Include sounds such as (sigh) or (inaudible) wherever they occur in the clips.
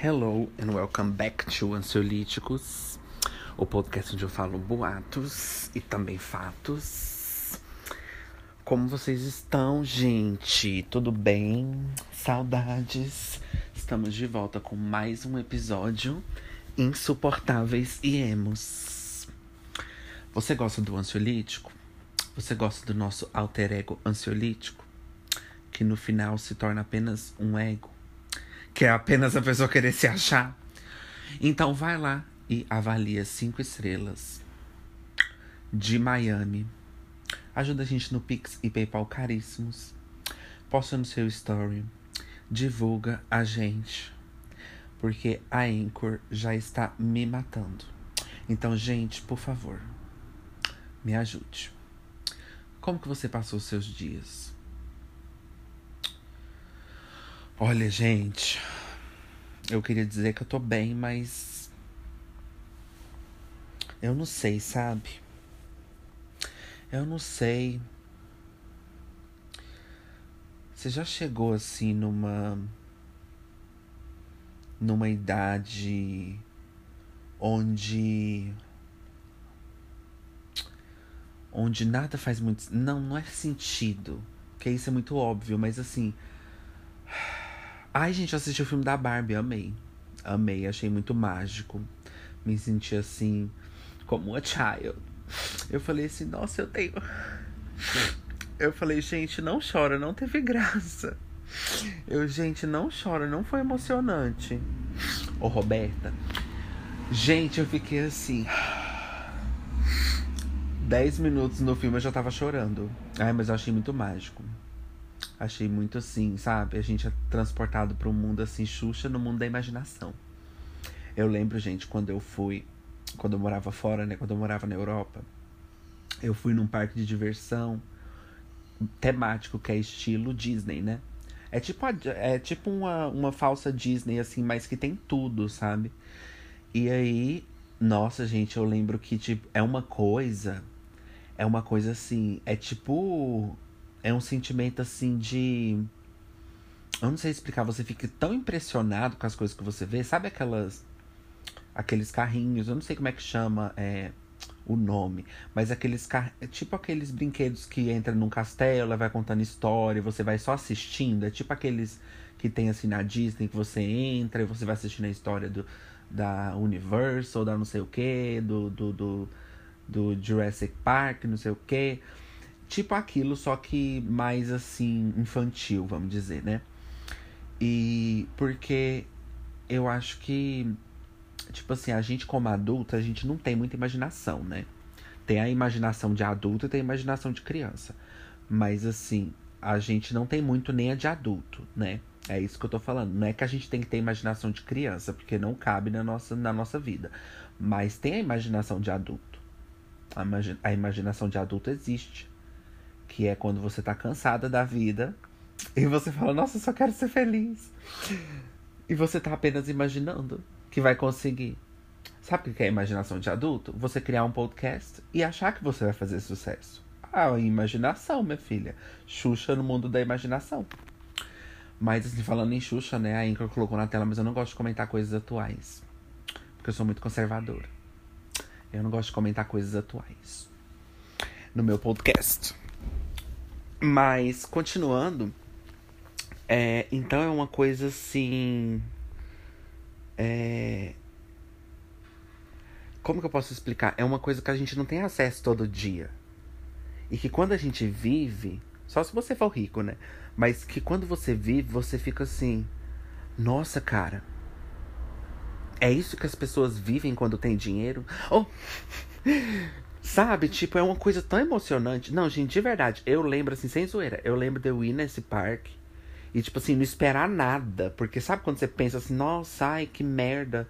Hello and welcome back to Ansiolíticos, o podcast onde eu falo boatos e também fatos. Como vocês estão, gente? Tudo bem? Saudades? Estamos de volta com mais um episódio Insuportáveis e Emos. Você gosta do ansiolítico? Você gosta do nosso alter ego ansiolítico? Que no final se torna apenas um ego? Que é apenas a pessoa querer se achar. Então vai lá e avalia cinco estrelas de Miami. Ajuda a gente no Pix e PayPal caríssimos. Posta no seu story. Divulga a gente. Porque a Anchor já está me matando. Então, gente, por favor, me ajude. Como que você passou os seus dias? Olha, gente, eu queria dizer que eu tô bem, mas. Eu não sei, sabe? Eu não sei. Você já chegou assim numa. numa idade onde. onde nada faz muito. Não, não é sentido. Porque isso é muito óbvio, mas assim. Ai, gente, eu assisti o filme da Barbie, amei. Amei, achei muito mágico. Me senti assim, como uma child. Eu falei assim, nossa, eu tenho. Eu falei, gente, não chora, não teve graça. Eu, gente, não chora, não foi emocionante. Ô, Roberta. Gente, eu fiquei assim. Dez minutos no filme eu já tava chorando. Ai, mas eu achei muito mágico. Achei muito assim, sabe? A gente é transportado para um mundo assim, Xuxa, no mundo da imaginação. Eu lembro, gente, quando eu fui, quando eu morava fora, né? Quando eu morava na Europa, eu fui num parque de diversão temático que é estilo Disney, né? É tipo, é tipo uma, uma falsa Disney, assim, mas que tem tudo, sabe? E aí, nossa, gente, eu lembro que, tipo, é uma coisa. É uma coisa assim. É tipo é um sentimento assim de. Eu não sei explicar, você fica tão impressionado com as coisas que você vê. Sabe aquelas. Aqueles carrinhos, eu não sei como é que chama é, o nome, mas aqueles car... É tipo aqueles brinquedos que entra num castelo, vai contando história, você vai só assistindo. É tipo aqueles que tem assim na Disney que você entra e você vai assistindo a história do, da Universal, da não sei o que, do, do, do, do Jurassic Park, não sei o que tipo aquilo, só que mais assim, infantil, vamos dizer, né? E porque eu acho que, tipo assim, a gente como adulta, a gente não tem muita imaginação, né? Tem a imaginação de adulto e tem a imaginação de criança. Mas assim, a gente não tem muito nem a de adulto, né? É isso que eu tô falando. Não é que a gente tem que ter imaginação de criança, porque não cabe na nossa, na nossa vida. Mas tem a imaginação de adulto. A, a imaginação de adulto existe que é quando você tá cansada da vida e você fala, nossa, eu só quero ser feliz. E você tá apenas imaginando que vai conseguir. Sabe o que é imaginação de adulto? Você criar um podcast e achar que você vai fazer sucesso. Ah, imaginação, minha filha. Xuxa no mundo da imaginação. Mas, assim, falando em Xuxa, né? A Inca colocou na tela, mas eu não gosto de comentar coisas atuais. Porque eu sou muito conservadora. Eu não gosto de comentar coisas atuais. No meu podcast. Mas, continuando. É, então é uma coisa assim. É. Como que eu posso explicar? É uma coisa que a gente não tem acesso todo dia. E que quando a gente vive. Só se você for rico, né? Mas que quando você vive, você fica assim. Nossa, cara. É isso que as pessoas vivem quando tem dinheiro? Oh! Sabe? Tipo, é uma coisa tão emocionante. Não, gente, de verdade, eu lembro, assim, sem zoeira, eu lembro de eu ir nesse parque e, tipo assim, não esperar nada. Porque sabe quando você pensa assim, nossa, ai, que merda.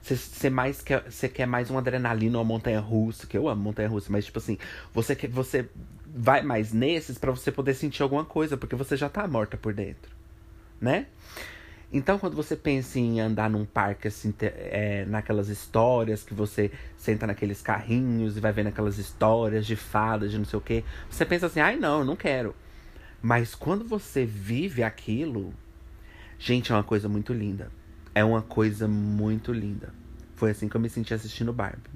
Você quer, quer mais uma adrenalina, uma montanha russa, que eu amo montanha russa, mas tipo assim, você quer, você vai mais nesses para você poder sentir alguma coisa, porque você já tá morta por dentro, né? Então, quando você pensa em andar num parque, assim, é, naquelas histórias que você senta naqueles carrinhos e vai vendo aquelas histórias de fadas, de não sei o quê, você pensa assim, ai não, eu não quero. Mas quando você vive aquilo, gente, é uma coisa muito linda. é uma coisa muito linda. Foi assim que eu me senti assistindo Barbie.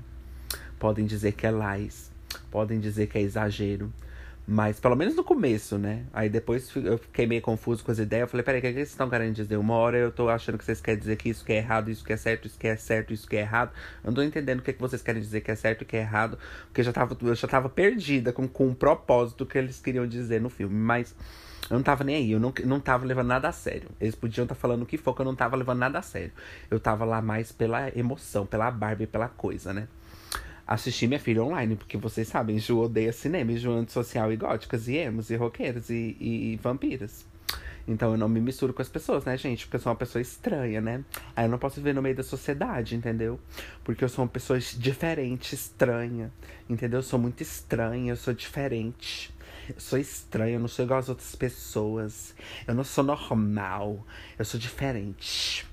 Podem dizer que é lies, podem dizer que é exagero, mas pelo menos no começo, né? Aí depois eu fiquei meio confuso com as ideias. Eu falei, peraí, o que, é que vocês estão querendo dizer? Uma hora eu tô achando que vocês querem dizer que isso que é errado, isso que é certo, isso que é certo, isso que é errado. Eu não tô entendendo o que, é que vocês querem dizer que é certo e que é errado. Porque eu já tava, eu já tava perdida com, com o propósito que eles queriam dizer no filme. Mas eu não tava nem aí, eu não, não tava levando nada a sério. Eles podiam estar tá falando o que for, que eu não tava levando nada a sério. Eu tava lá mais pela emoção, pela Barbie, pela coisa, né? Assistir minha filha online, porque vocês sabem, Ju odeia cinema, e Ju antissocial e góticas, e emos, e roqueiras, e, e, e vampiras. Então eu não me misturo com as pessoas, né, gente? Porque eu sou uma pessoa estranha, né? Aí eu não posso viver no meio da sociedade, entendeu? Porque eu sou uma pessoa diferente, estranha, entendeu? Eu sou muito estranha, eu sou diferente. Eu sou estranha, eu não sou igual às outras pessoas. Eu não sou normal, eu sou diferente.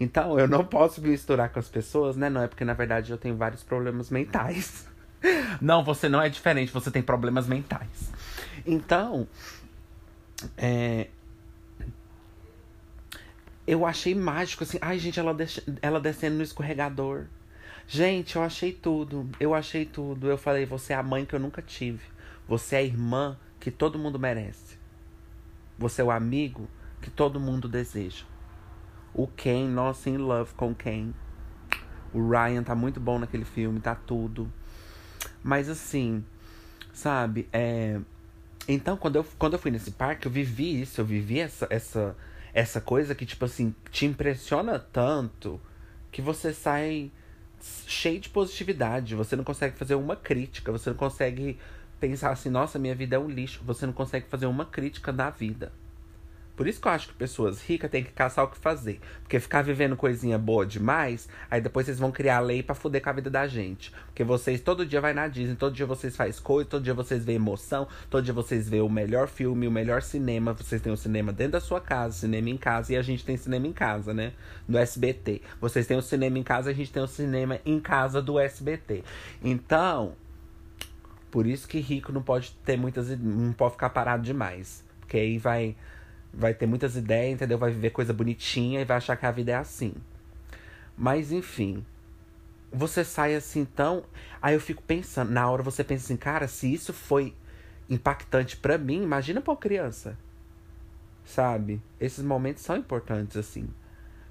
Então, eu não posso me misturar com as pessoas, né? Não é porque, na verdade, eu tenho vários problemas mentais. (laughs) Não, você não é diferente, você tem problemas mentais. Então, é... eu achei mágico, assim. Ai, gente, ela, des... ela descendo no escorregador. Gente, eu achei tudo. Eu achei tudo. Eu falei, você é a mãe que eu nunca tive. Você é a irmã que todo mundo merece. Você é o amigo que todo mundo deseja. O Ken, nossa, in love com Ken. O Ryan tá muito bom naquele filme, tá tudo. Mas assim, sabe, é. Então, quando eu, quando eu fui nesse parque, eu vivi isso, eu vivi essa, essa, essa coisa que, tipo assim, te impressiona tanto que você sai cheio de positividade. Você não consegue fazer uma crítica, você não consegue pensar assim, nossa, minha vida é um lixo. Você não consegue fazer uma crítica da vida. Por isso que eu acho que pessoas ricas têm que caçar o que fazer. Porque ficar vivendo coisinha boa demais, aí depois vocês vão criar lei para fuder com a vida da gente. Porque vocês todo dia vai na Disney, todo dia vocês faz coisa, todo dia vocês vê emoção, todo dia vocês vê o melhor filme, o melhor cinema. Vocês têm o cinema dentro da sua casa, cinema em casa, e a gente tem cinema em casa, né? No SBT. Vocês têm o cinema em casa, a gente tem o cinema em casa do SBT. Então, por isso que rico não pode ter muitas. não pode ficar parado demais. Porque aí vai vai ter muitas ideias, entendeu? Vai viver coisa bonitinha e vai achar que a vida é assim. Mas enfim, você sai assim tão. Aí eu fico pensando, na hora você pensa assim, cara, se isso foi impactante para mim, imagina pra uma criança. Sabe? Esses momentos são importantes assim.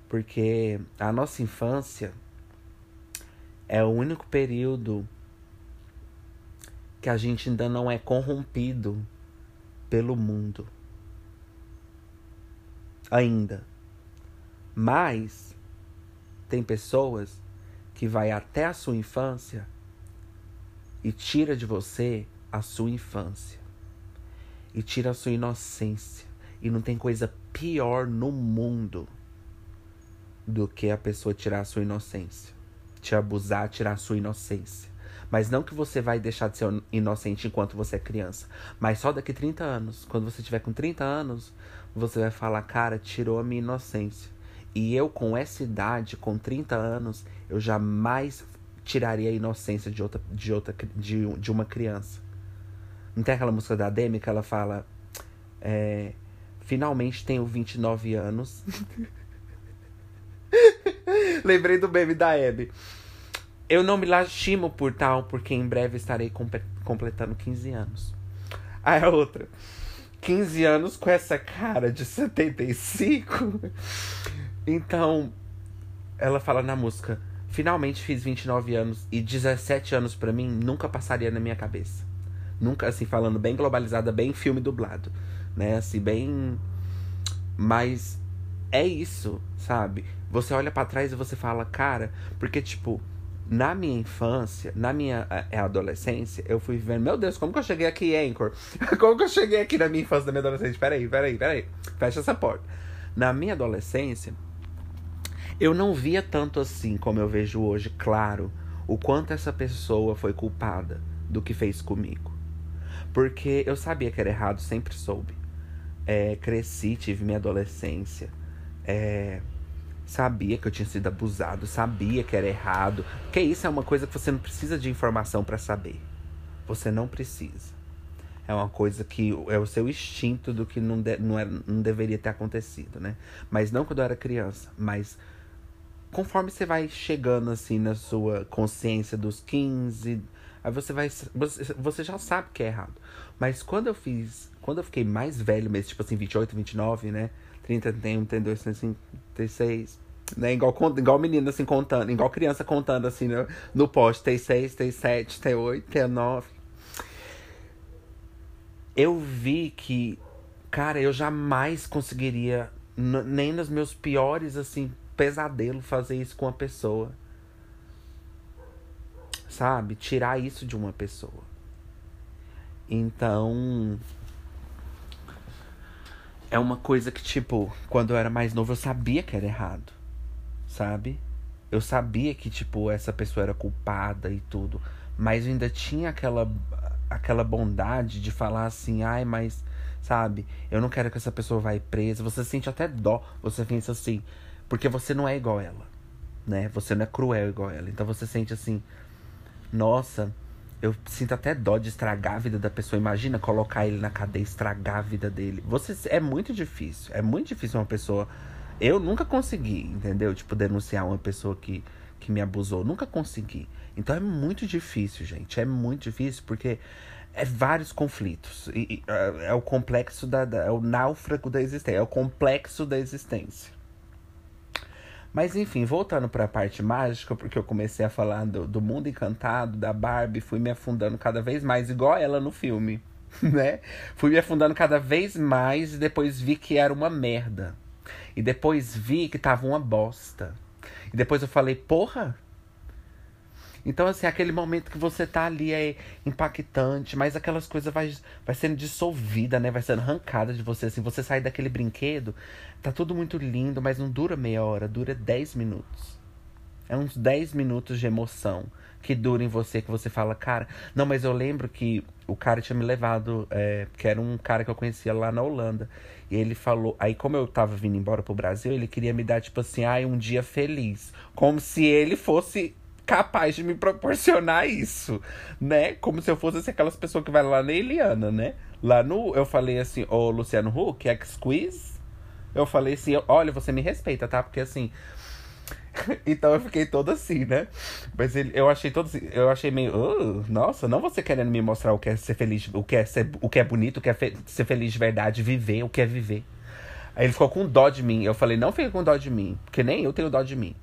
Porque a nossa infância é o único período que a gente ainda não é corrompido pelo mundo ainda. Mas tem pessoas que vai até a sua infância e tira de você a sua infância. E tira a sua inocência. E não tem coisa pior no mundo do que a pessoa tirar a sua inocência. Te abusar, tirar a sua inocência. Mas não que você vai deixar de ser inocente enquanto você é criança. Mas só daqui 30 anos. Quando você tiver com 30 anos, você vai falar, cara, tirou a minha inocência. E eu, com essa idade, com 30 anos, eu jamais tiraria a inocência de outra, de outra de, de uma criança. Não tem aquela música da Demi que ela fala. É, Finalmente tenho 29 anos. (laughs) Lembrei do meme da Abby. Eu não me lastimo por tal, porque em breve estarei completando 15 anos. Aí a outra. 15 anos com essa cara de 75. Então, ela fala na música: Finalmente fiz 29 anos e 17 anos para mim nunca passaria na minha cabeça. Nunca, assim, falando bem globalizada, bem filme dublado, né? Assim, bem. Mas é isso, sabe? Você olha para trás e você fala, cara, porque, tipo, na minha infância, na minha é, adolescência, eu fui vivendo, meu Deus, como que eu cheguei aqui, Anchor? (laughs) como que eu cheguei aqui na minha infância, na minha adolescência? Peraí, peraí, peraí. Fecha essa porta. Na minha adolescência, eu não via tanto assim como eu vejo hoje, claro, o quanto essa pessoa foi culpada do que fez comigo. Porque eu sabia que era errado, sempre soube. É, cresci, tive minha adolescência. É, Sabia que eu tinha sido abusado, sabia que era errado. Porque isso é uma coisa que você não precisa de informação para saber. Você não precisa. É uma coisa que é o seu instinto do que não, de, não, não deveria ter acontecido, né? Mas não quando eu era criança, mas conforme você vai chegando assim na sua consciência dos 15, aí você vai. Você já sabe que é errado. Mas quando eu fiz. Quando eu fiquei mais velho mesmo, tipo assim, 28, 29, né? 30, 31, 32, 35, 36. Né? Igual, igual menina assim contando, igual criança contando assim no, no poste, tem 6, tem 7, tem 8, tem 9. Eu vi que, cara, eu jamais conseguiria, nem nos meus piores assim pesadelos, fazer isso com uma pessoa. Sabe? Tirar isso de uma pessoa. Então, é uma coisa que, tipo, quando eu era mais novo, eu sabia que era errado. Sabe? Eu sabia que, tipo, essa pessoa era culpada e tudo. Mas eu ainda tinha aquela, aquela bondade de falar assim, ai, mas, sabe, eu não quero que essa pessoa vá presa. Você sente até dó. Você pensa assim, porque você não é igual ela. Né? Você não é cruel igual ela. Então você sente assim, nossa, eu sinto até dó de estragar a vida da pessoa. Imagina colocar ele na cadeia, estragar a vida dele. Você é muito difícil. É muito difícil uma pessoa. Eu nunca consegui, entendeu? Tipo, denunciar uma pessoa que, que me abusou. Nunca consegui. Então é muito difícil, gente. É muito difícil porque é vários conflitos. E, e, é, é o complexo da, da. É o náufrago da existência. É o complexo da existência. Mas enfim, voltando para a parte mágica, porque eu comecei a falar do, do mundo encantado, da Barbie, fui me afundando cada vez mais, igual ela no filme, (laughs) né? Fui me afundando cada vez mais e depois vi que era uma merda. E depois vi que tava uma bosta. E depois eu falei, porra, então, assim, aquele momento que você tá ali é impactante, mas aquelas coisas vai, vai sendo dissolvida, né? Vai sendo arrancada de você, assim. Você sai daquele brinquedo, tá tudo muito lindo, mas não dura meia hora, dura 10 minutos. É uns 10 minutos de emoção que dura em você, que você fala, cara. Não, mas eu lembro que o cara tinha me levado, é, que era um cara que eu conhecia lá na Holanda. E ele falou. Aí, como eu tava vindo embora pro Brasil, ele queria me dar, tipo assim, ai, um dia feliz. Como se ele fosse capaz de me proporcionar isso, né? Como se eu fosse assim, aquelas pessoas que vai lá na Eliana, né? Lá no. Eu falei assim, ô Luciano Huck, ex-quiz. Eu falei assim, olha, você me respeita, tá? Porque assim. (laughs) então eu fiquei todo assim, né? Mas ele, eu achei todo assim, eu achei meio, nossa, não você querendo me mostrar o que é ser feliz, o que é ser, o que é bonito, o que é fe ser feliz de verdade, viver, o que é viver. Aí ele ficou com dó de mim. Eu falei, não fica com dó de mim, porque nem eu tenho dó de mim.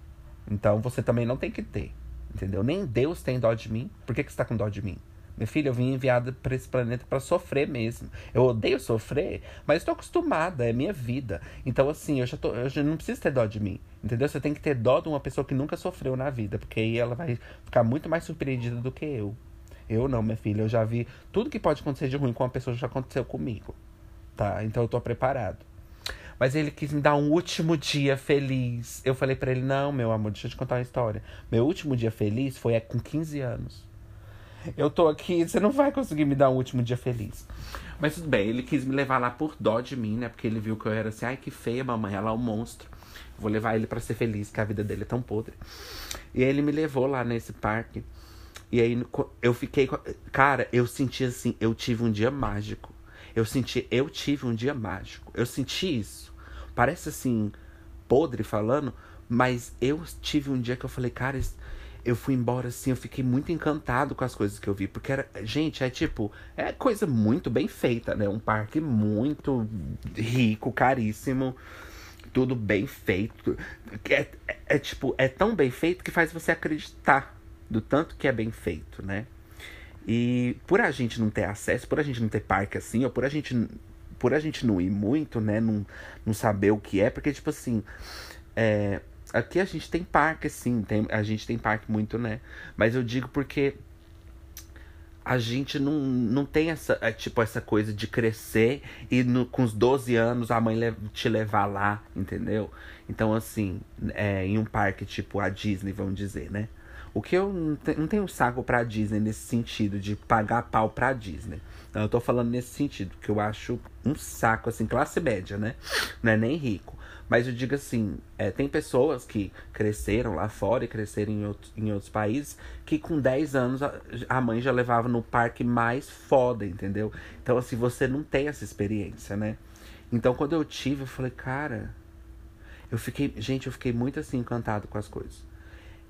Então você também não tem que ter. Entendeu? Nem Deus tem dó de mim. Por que, que você tá com dó de mim? Minha filha, eu vim enviada para esse planeta para sofrer mesmo. Eu odeio sofrer, mas estou acostumada, é minha vida. Então, assim, eu já, tô, eu já não preciso ter dó de mim. Entendeu? Você tem que ter dó de uma pessoa que nunca sofreu na vida, porque aí ela vai ficar muito mais surpreendida do que eu. Eu não, minha filha, eu já vi tudo que pode acontecer de ruim com uma pessoa já aconteceu comigo. Tá? Então eu tô preparado. Mas ele quis me dar um último dia feliz. Eu falei para ele: Não, meu amor, deixa eu te contar uma história. Meu último dia feliz foi com 15 anos. Eu tô aqui, você não vai conseguir me dar um último dia feliz. Mas tudo bem, ele quis me levar lá por dó de mim, né? Porque ele viu que eu era assim, ai que feia, mamãe, ela é um monstro. Vou levar ele para ser feliz, que a vida dele é tão podre. E aí ele me levou lá nesse parque. E aí eu fiquei. Cara, eu senti assim, eu tive um dia mágico. Eu senti, eu tive um dia mágico. Eu senti isso. Parece assim, podre falando, mas eu tive um dia que eu falei, cara, eu fui embora assim, eu fiquei muito encantado com as coisas que eu vi. Porque era, gente, é tipo, é coisa muito bem feita, né? Um parque muito rico, caríssimo. Tudo bem feito. É, é, é tipo, é tão bem feito que faz você acreditar do tanto que é bem feito, né? E por a gente não ter acesso, por a gente não ter parque assim, ou por a gente, por a gente não ir muito, né? Não, não saber o que é, porque, tipo assim, é, aqui a gente tem parque, sim, tem, a gente tem parque muito, né? Mas eu digo porque a gente não, não tem essa, é, tipo, essa coisa de crescer e no, com os 12 anos a mãe te levar lá, entendeu? Então, assim, é, em um parque tipo a Disney, vamos dizer, né? O que eu não tenho saco pra Disney nesse sentido, de pagar pau pra Disney. Então, eu tô falando nesse sentido, que eu acho um saco, assim, classe média, né? Não é nem rico. Mas eu digo assim, é, tem pessoas que cresceram lá fora e cresceram em, outro, em outros países que com 10 anos a, a, mãe já levava no parque mais foda, entendeu? Então, assim, você não tem essa experiência, né? Então, quando eu tive, eu falei, cara, Eu fiquei, gente, eu fiquei muito assim encantado com as coisas.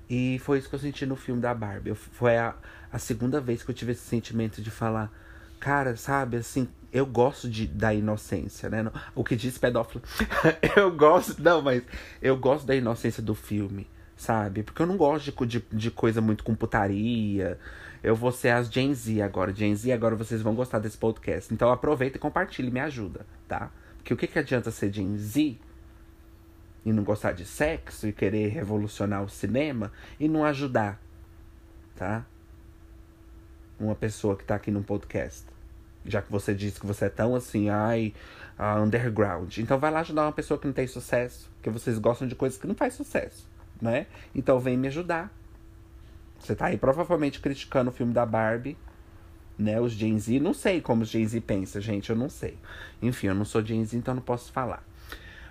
E foi isso que eu senti no filme da Barbie. Eu, foi a, a segunda vez que eu tive esse sentimento de falar, cara, sabe, assim, eu gosto de, da inocência, né? O que diz pedófilo. (laughs) eu gosto, não, mas eu gosto da inocência do filme, sabe? Porque eu não gosto de, de, de coisa muito com putaria. Eu vou ser as Gen Z agora. Gen Z, agora vocês vão gostar desse podcast. Então aproveita e compartilhe, me ajuda, tá? Porque o que, que adianta ser Gen Z e não gostar de sexo e querer revolucionar o cinema e não ajudar, tá? Uma pessoa que tá aqui no podcast. Já que você disse que você é tão assim, ai, underground. Então vai lá ajudar uma pessoa que não tem sucesso. Porque vocês gostam de coisas que não faz sucesso, né? Então vem me ajudar. Você tá aí provavelmente criticando o filme da Barbie, né? Os Gen Z. Não sei como os Gen Z pensam, gente. Eu não sei. Enfim, eu não sou Gen Z, então não posso falar.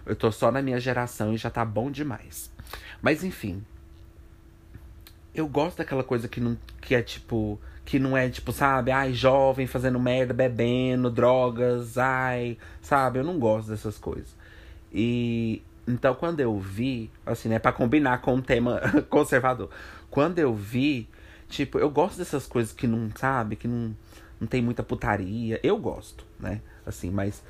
Eu tô só na minha geração e já tá bom demais. Mas enfim. Eu gosto daquela coisa que não que é tipo que não é tipo, sabe, ai, jovem fazendo merda, bebendo, drogas, ai, sabe? Eu não gosto dessas coisas. E então quando eu vi, assim, né, para combinar com o tema (laughs) conservador. Quando eu vi, tipo, eu gosto dessas coisas que não, sabe, que não não tem muita putaria. Eu gosto, né? Assim, mas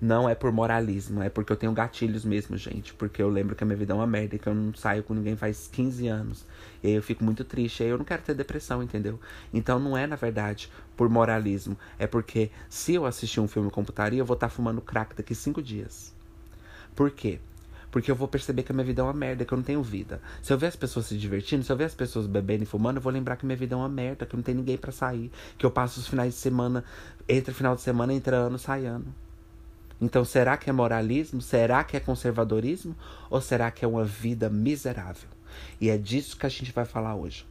não é por moralismo, é porque eu tenho gatilhos mesmo, gente. Porque eu lembro que a minha vida é uma merda, que eu não saio com ninguém faz 15 anos. E aí eu fico muito triste, aí eu não quero ter depressão, entendeu? Então não é, na verdade, por moralismo. É porque se eu assistir um filme com putaria, eu vou estar tá fumando crack daqui 5 dias. Por quê? Porque eu vou perceber que a minha vida é uma merda, que eu não tenho vida. Se eu ver as pessoas se divertindo, se eu ver as pessoas bebendo e fumando, eu vou lembrar que minha vida é uma merda, que não tem ninguém para sair. Que eu passo os finais de semana, entre final de semana, entrando, saindo. Então, será que é moralismo? Será que é conservadorismo? Ou será que é uma vida miserável? E é disso que a gente vai falar hoje.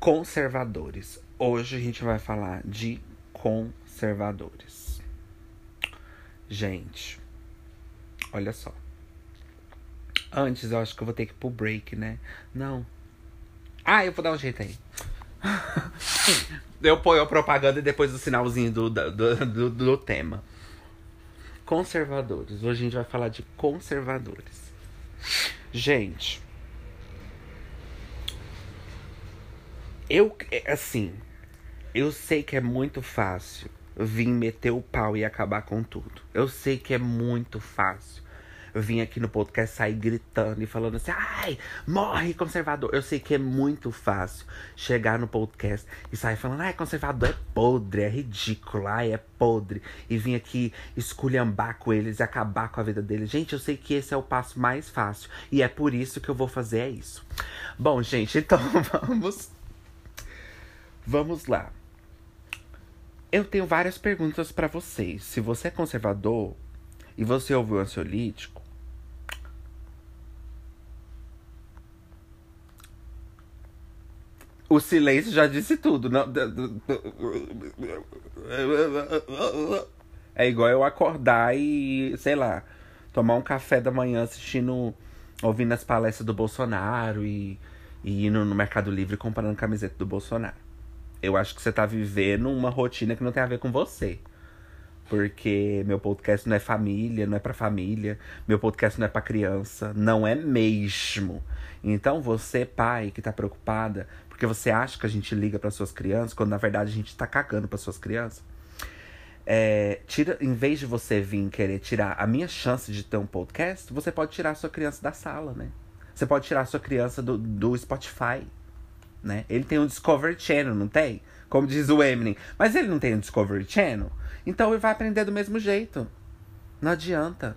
Conservadores. Hoje a gente vai falar de conservadores. Gente, olha só. Antes eu acho que eu vou ter que ir pro break, né? Não. Ah, eu vou dar um jeito aí. (laughs) eu ponho a propaganda e depois o sinalzinho do, do, do, do tema. Conservadores. Hoje a gente vai falar de conservadores. Gente. Eu, assim, eu sei que é muito fácil vir meter o pau e acabar com tudo. Eu sei que é muito fácil eu vim aqui no podcast sair gritando e falando assim, ai, morre conservador. Eu sei que é muito fácil chegar no podcast e sair falando, ai, conservador é podre, é ridículo, ai, é podre. E vir aqui esculhambar com eles e acabar com a vida deles. Gente, eu sei que esse é o passo mais fácil. E é por isso que eu vou fazer isso. Bom, gente, (laughs) então vamos. Vamos lá. Eu tenho várias perguntas para vocês. Se você é conservador e você ouviu ansiolítico, O silêncio já disse tudo. É igual eu acordar e, sei lá, tomar um café da manhã assistindo, ouvindo as palestras do Bolsonaro e, e indo no Mercado Livre comprando camiseta do Bolsonaro. Eu acho que você tá vivendo uma rotina que não tem a ver com você. Porque meu podcast não é família, não é para família, meu podcast não é para criança, não é mesmo. Então você, pai, que tá preocupada porque você acha que a gente liga para suas crianças, quando na verdade a gente tá cagando para suas crianças. É, tira, em vez de você vir querer tirar a minha chance de ter um podcast, você pode tirar a sua criança da sala, né? Você pode tirar a sua criança do, do Spotify, né? Ele tem um Discovery Channel, não tem? Como diz o Eminem. Mas ele não tem um Discovery Channel. Então ele vai aprender do mesmo jeito. Não adianta.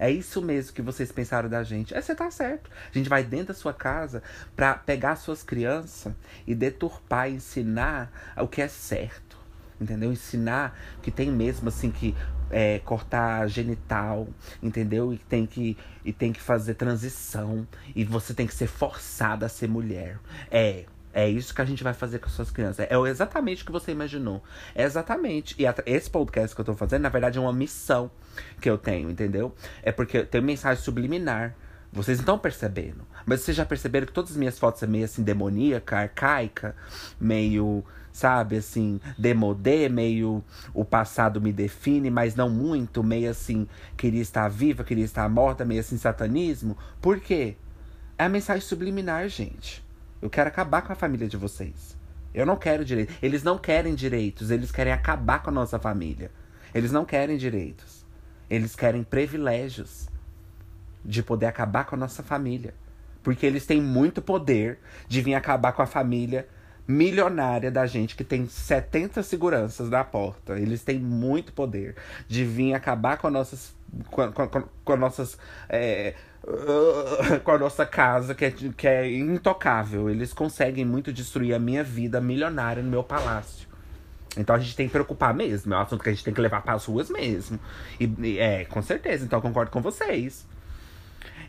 É isso mesmo que vocês pensaram da gente. É, você tá certo. A gente vai dentro da sua casa para pegar suas crianças e deturpar, ensinar o que é certo. Entendeu? Ensinar que tem mesmo assim que é, cortar genital, entendeu? E tem que e tem que fazer transição e você tem que ser forçada a ser mulher. É, é isso que a gente vai fazer com as suas crianças. É exatamente o que você imaginou. É exatamente. E esse podcast que eu tô fazendo, na verdade, é uma missão que eu tenho, entendeu? É porque tem mensagem subliminar Vocês não estão percebendo. Mas vocês já perceberam que todas as minhas fotos são meio assim demoníaca, arcaica, meio, sabe, assim, demodê, meio o passado me define, mas não muito, meio assim, queria estar viva, queria estar morta, meio assim, satanismo. Por quê? É a mensagem subliminar, gente. Eu quero acabar com a família de vocês. Eu não quero direitos. Eles não querem direitos, eles querem acabar com a nossa família. Eles não querem direitos. Eles querem privilégios de poder acabar com a nossa família. Porque eles têm muito poder de vir acabar com a família milionária da gente que tem 70 seguranças na porta. Eles têm muito poder de vir acabar com, nossas, com, com, com nossas. É, (laughs) com a nossa casa, que é, que é intocável. Eles conseguem muito destruir a minha vida milionária no meu palácio. Então a gente tem que preocupar mesmo. É um assunto que a gente tem que levar para as ruas mesmo. E, é, com certeza. Então eu concordo com vocês.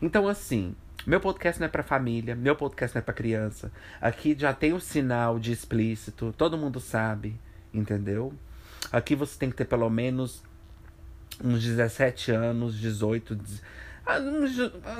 Então, assim, meu podcast não é pra família, meu podcast não é pra criança. Aqui já tem um sinal de explícito, todo mundo sabe, entendeu? Aqui você tem que ter pelo menos uns 17 anos, 18, ah,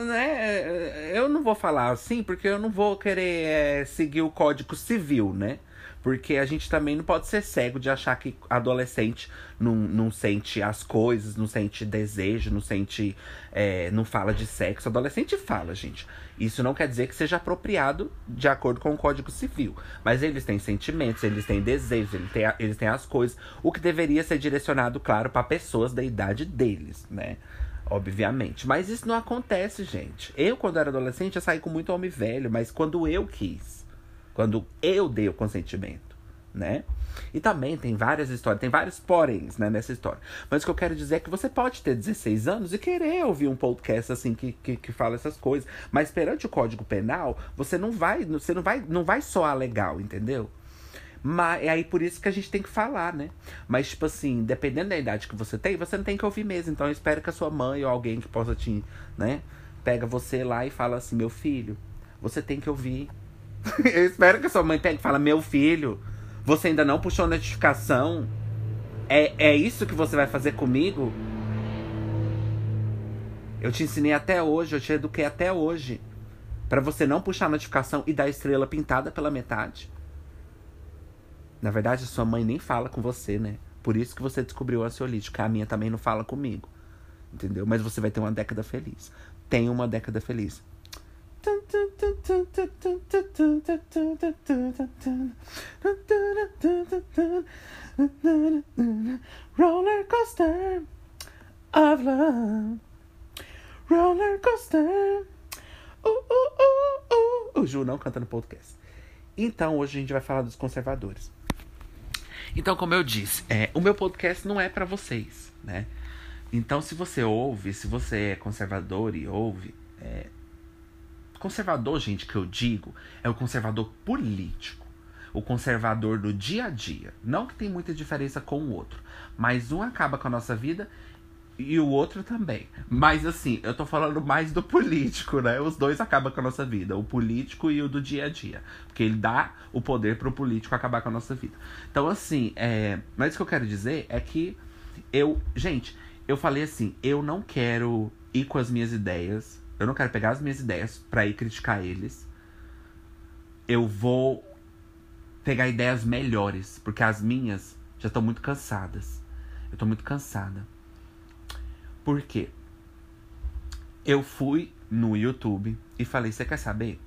né? Eu não vou falar assim, porque eu não vou querer é, seguir o código civil, né? Porque a gente também não pode ser cego de achar que adolescente não, não sente as coisas, não sente desejo, não sente. É, não fala de sexo. Adolescente fala, gente. Isso não quer dizer que seja apropriado de acordo com o Código Civil. Mas eles têm sentimentos, eles têm desejos, eles têm, eles têm as coisas. O que deveria ser direcionado, claro, para pessoas da idade deles, né? Obviamente. Mas isso não acontece, gente. Eu, quando era adolescente, eu saí com muito homem velho, mas quando eu quis. Quando eu dei o consentimento, né? E também tem várias histórias, tem vários poréns né, nessa história. Mas o que eu quero dizer é que você pode ter 16 anos e querer ouvir um podcast assim que, que, que fala essas coisas. Mas perante o Código Penal, você não vai, você não vai, não vai soar legal, entendeu? Mas é aí por isso que a gente tem que falar, né? Mas, tipo assim, dependendo da idade que você tem, você não tem que ouvir mesmo. Então eu espero que a sua mãe ou alguém que possa te, né? Pega você lá e fala assim, meu filho, você tem que ouvir (laughs) Eu espero que a sua mãe pegue e fala, meu filho, você ainda não puxou notificação? É, é isso que você vai fazer comigo? Eu te ensinei até hoje, eu te eduquei até hoje. para você não puxar a notificação e dar estrela pintada pela metade. Na verdade, a sua mãe nem fala com você, né? Por isso que você descobriu o ansiolítico. A minha também não fala comigo. Entendeu? Mas você vai ter uma década feliz. Tenha uma década feliz. Roller coaster of love. Roller coaster. Uh, uh, uh, uh. O Ju não canta no podcast. Então hoje a gente vai falar dos conservadores. Então, como eu disse, é, o meu podcast não é para vocês, né? Então, se você ouve, se você é conservador e ouve, é, Conservador, gente, que eu digo, é o conservador político. O conservador do dia a dia. Não que tem muita diferença com o outro. Mas um acaba com a nossa vida e o outro também. Mas assim, eu tô falando mais do político, né? Os dois acabam com a nossa vida, o político e o do dia a dia. Porque ele dá o poder pro político acabar com a nossa vida. Então, assim, é... mas o que eu quero dizer é que eu. Gente, eu falei assim, eu não quero ir com as minhas ideias eu não quero pegar as minhas ideias para ir criticar eles. Eu vou pegar ideias melhores, porque as minhas já estão muito cansadas. Eu tô muito cansada. Por quê? Eu fui no YouTube e falei: "Você quer saber?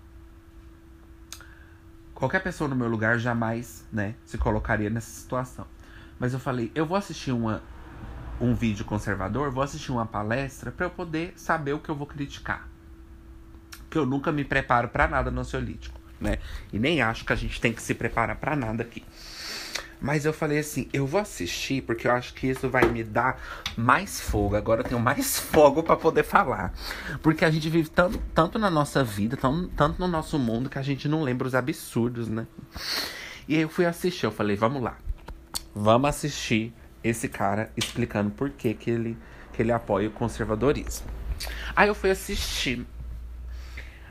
Qualquer pessoa no meu lugar jamais, né, se colocaria nessa situação. Mas eu falei: "Eu vou assistir uma um vídeo conservador, vou assistir uma palestra para eu poder saber o que eu vou criticar. Porque eu nunca me preparo para nada no ansiolítico, né? E nem acho que a gente tem que se preparar para nada aqui. Mas eu falei assim, eu vou assistir porque eu acho que isso vai me dar mais fogo. Agora eu tenho mais (laughs) fogo para poder falar. Porque a gente vive tanto, tanto na nossa vida, tão, tanto no nosso mundo, que a gente não lembra os absurdos, né? E aí eu fui assistir, eu falei, vamos lá. Vamos assistir esse cara explicando por que, que, ele, que ele apoia o conservadorismo. Aí eu fui assistir.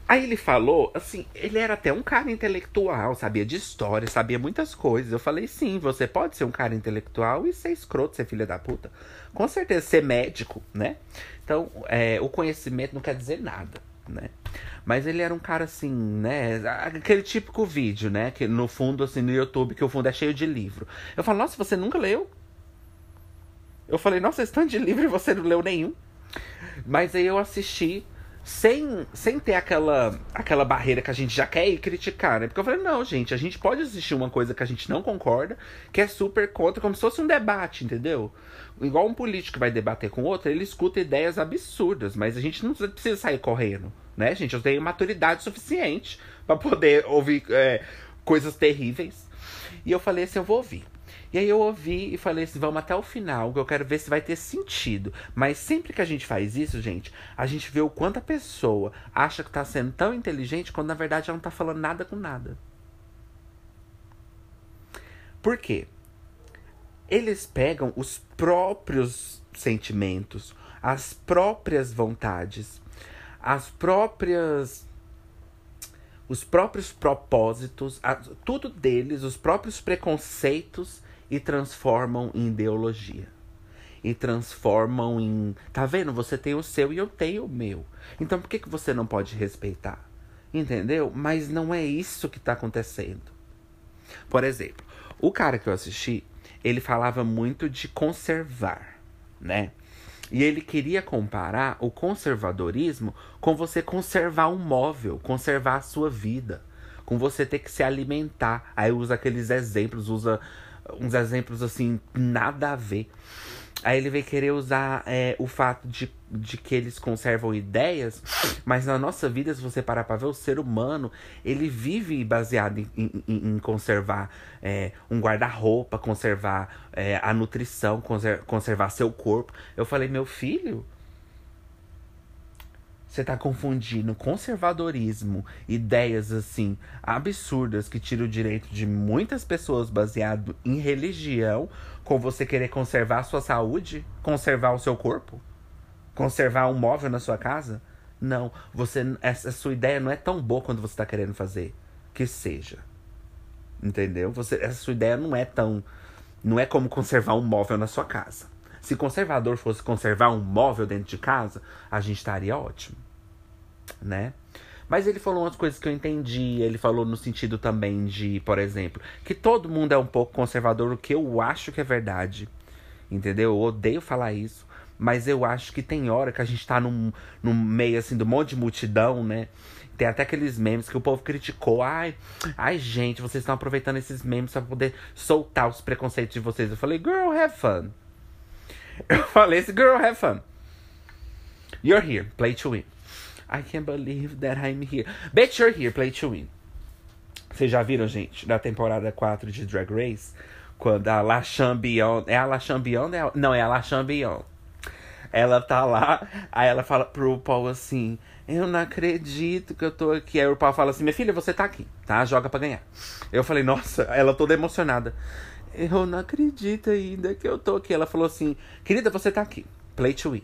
Aí ele falou, assim, ele era até um cara intelectual, sabia de história, sabia muitas coisas. Eu falei, sim, você pode ser um cara intelectual e ser escroto, ser filha da puta. Com certeza, ser médico, né? Então, é, o conhecimento não quer dizer nada. né? Mas ele era um cara assim, né? Aquele típico vídeo, né? Que no fundo, assim, no YouTube, que o fundo é cheio de livro. Eu falo, nossa, você nunca leu? Eu falei, nossa, esse tanto de livro e você não leu nenhum. Mas aí eu assisti sem, sem ter aquela, aquela barreira que a gente já quer ir criticar, né? Porque eu falei, não, gente, a gente pode assistir uma coisa que a gente não concorda, que é super contra, como se fosse um debate, entendeu? Igual um político vai debater com outro, ele escuta ideias absurdas, mas a gente não precisa sair correndo, né, gente? Eu tenho maturidade suficiente para poder ouvir é, coisas terríveis. E eu falei assim, eu vou ouvir. E aí eu ouvi e falei assim, vamos até o final, que eu quero ver se vai ter sentido. Mas sempre que a gente faz isso, gente, a gente vê o quanto a pessoa acha que tá sendo tão inteligente, quando na verdade ela não tá falando nada com nada. Por quê? Eles pegam os próprios sentimentos, as próprias vontades, as próprias os próprios propósitos, tudo deles, os próprios preconceitos e transformam em ideologia. E transformam em. Tá vendo? Você tem o seu e eu tenho o meu. Então por que, que você não pode respeitar? Entendeu? Mas não é isso que tá acontecendo. Por exemplo, o cara que eu assisti, ele falava muito de conservar, né? E ele queria comparar o conservadorismo com você conservar um móvel, conservar a sua vida, com você ter que se alimentar. Aí usa aqueles exemplos, usa uns exemplos assim, nada a ver. Aí ele veio querer usar é, o fato de, de que eles conservam ideias, mas na nossa vida, se você parar pra ver, o ser humano, ele vive baseado em, em, em conservar é, um guarda-roupa, conservar é, a nutrição, conservar seu corpo. Eu falei, meu filho, você está confundindo conservadorismo, ideias assim absurdas que tiram o direito de muitas pessoas baseado em religião, com você querer conservar a sua saúde, conservar o seu corpo, conservar um móvel na sua casa? Não, você essa sua ideia não é tão boa quanto você está querendo fazer, que seja. Entendeu? Você essa sua ideia não é tão não é como conservar um móvel na sua casa. Se conservador fosse conservar um móvel dentro de casa, a gente estaria ótimo, né? Mas ele falou umas coisas que eu entendi. Ele falou no sentido também de, por exemplo, que todo mundo é um pouco conservador, o que eu acho que é verdade. Entendeu? Eu odeio falar isso. Mas eu acho que tem hora que a gente tá num, num meio assim do monte de multidão, né? Tem até aqueles memes que o povo criticou. Ai, ai, gente, vocês estão aproveitando esses memes pra poder soltar os preconceitos de vocês. Eu falei, girl, have fun. Eu falei girl, have fun. You're here, play to win. I can't believe that I'm here. Bitch, you're here, play to win. Vocês já viram, gente, da temporada 4 de Drag Race? Quando a La Champion. É a La Champion? É a, não, é a La Champion. Ela tá lá, aí ela fala pro Paul assim: Eu não acredito que eu tô aqui. Aí o Paul fala assim: Minha filha, você tá aqui, tá? Joga pra ganhar. Eu falei: Nossa, ela toda emocionada. Eu não acredito ainda que eu tô aqui. Ela falou assim: Querida, você tá aqui. Play to win.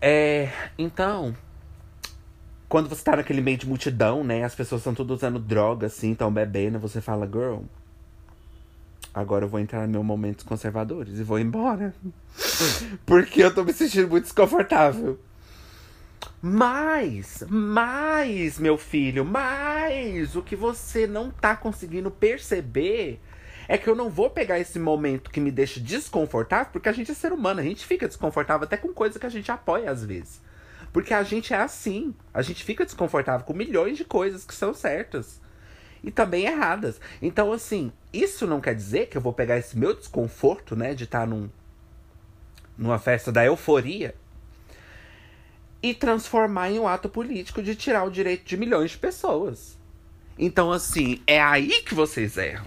É, então, quando você tá naquele meio de multidão, né? As pessoas estão todas usando droga, assim, estão bebendo. Você fala, girl, agora eu vou entrar no meu momentos conservadores e vou embora. (laughs) Porque eu tô me sentindo muito desconfortável. Mas, mas, meu filho, mas o que você não tá conseguindo perceber é que eu não vou pegar esse momento que me deixa desconfortável, porque a gente é ser humano, a gente fica desconfortável até com coisa que a gente apoia às vezes. Porque a gente é assim, a gente fica desconfortável com milhões de coisas que são certas e também erradas. Então, assim, isso não quer dizer que eu vou pegar esse meu desconforto, né, de estar num, numa festa da euforia e transformar em um ato político de tirar o direito de milhões de pessoas. Então, assim, é aí que vocês erram.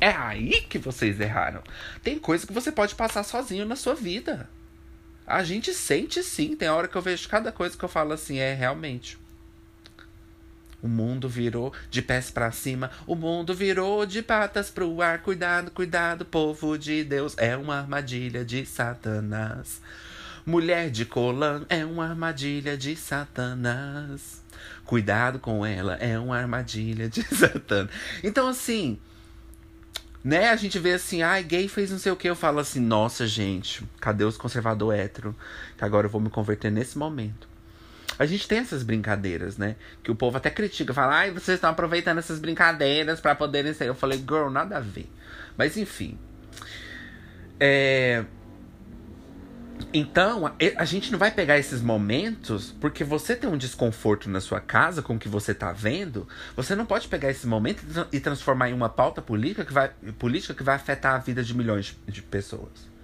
É aí que vocês erraram. Tem coisa que você pode passar sozinho na sua vida. A gente sente sim. Tem hora que eu vejo cada coisa que eu falo assim, é realmente. O mundo virou de pés para cima, o mundo virou de patas pro ar. Cuidado, cuidado, povo de Deus, é uma armadilha de Satanás. Mulher de colã é uma armadilha de Satanás. Cuidado com ela, é uma armadilha de (laughs) Satanás. Então, assim, né? A gente vê assim, ai, gay fez não sei o que. Eu falo assim, nossa, gente, cadê os conservador hétero? Que agora eu vou me converter nesse momento. A gente tem essas brincadeiras, né? Que o povo até critica, fala, ai, vocês estão aproveitando essas brincadeiras para poderem ser. Eu falei, girl, nada a ver. Mas enfim. É. Então, a gente não vai pegar esses momentos porque você tem um desconforto na sua casa com o que você tá vendo. Você não pode pegar esse momento e transformar em uma pauta política que vai, política que vai afetar a vida de milhões de pessoas.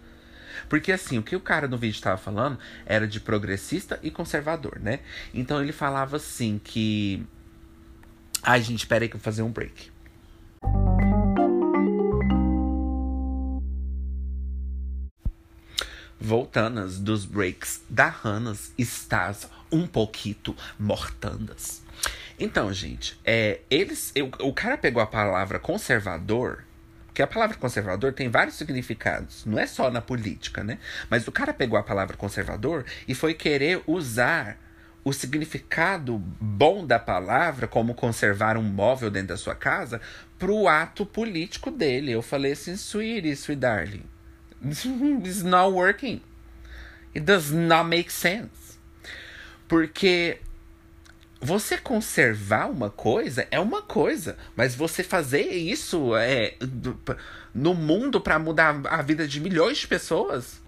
Porque assim, o que o cara no vídeo estava falando era de progressista e conservador, né? Então ele falava assim que. Ai, gente, peraí que eu vou fazer um break. Voltanas dos breaks da Hannas, estás um pouquito mortandas. Então, gente, é, eles, eu, o cara pegou a palavra conservador porque a palavra conservador tem vários significados, não é só na política, né? Mas o cara pegou a palavra conservador e foi querer usar o significado bom da palavra, como conservar um móvel dentro da sua casa, para o ato político dele. Eu falei assim, sweetie, sweet darling, (laughs) it's not working. It does not make sense. Porque você conservar uma coisa é uma coisa, mas você fazer isso é no mundo para mudar a vida de milhões de pessoas.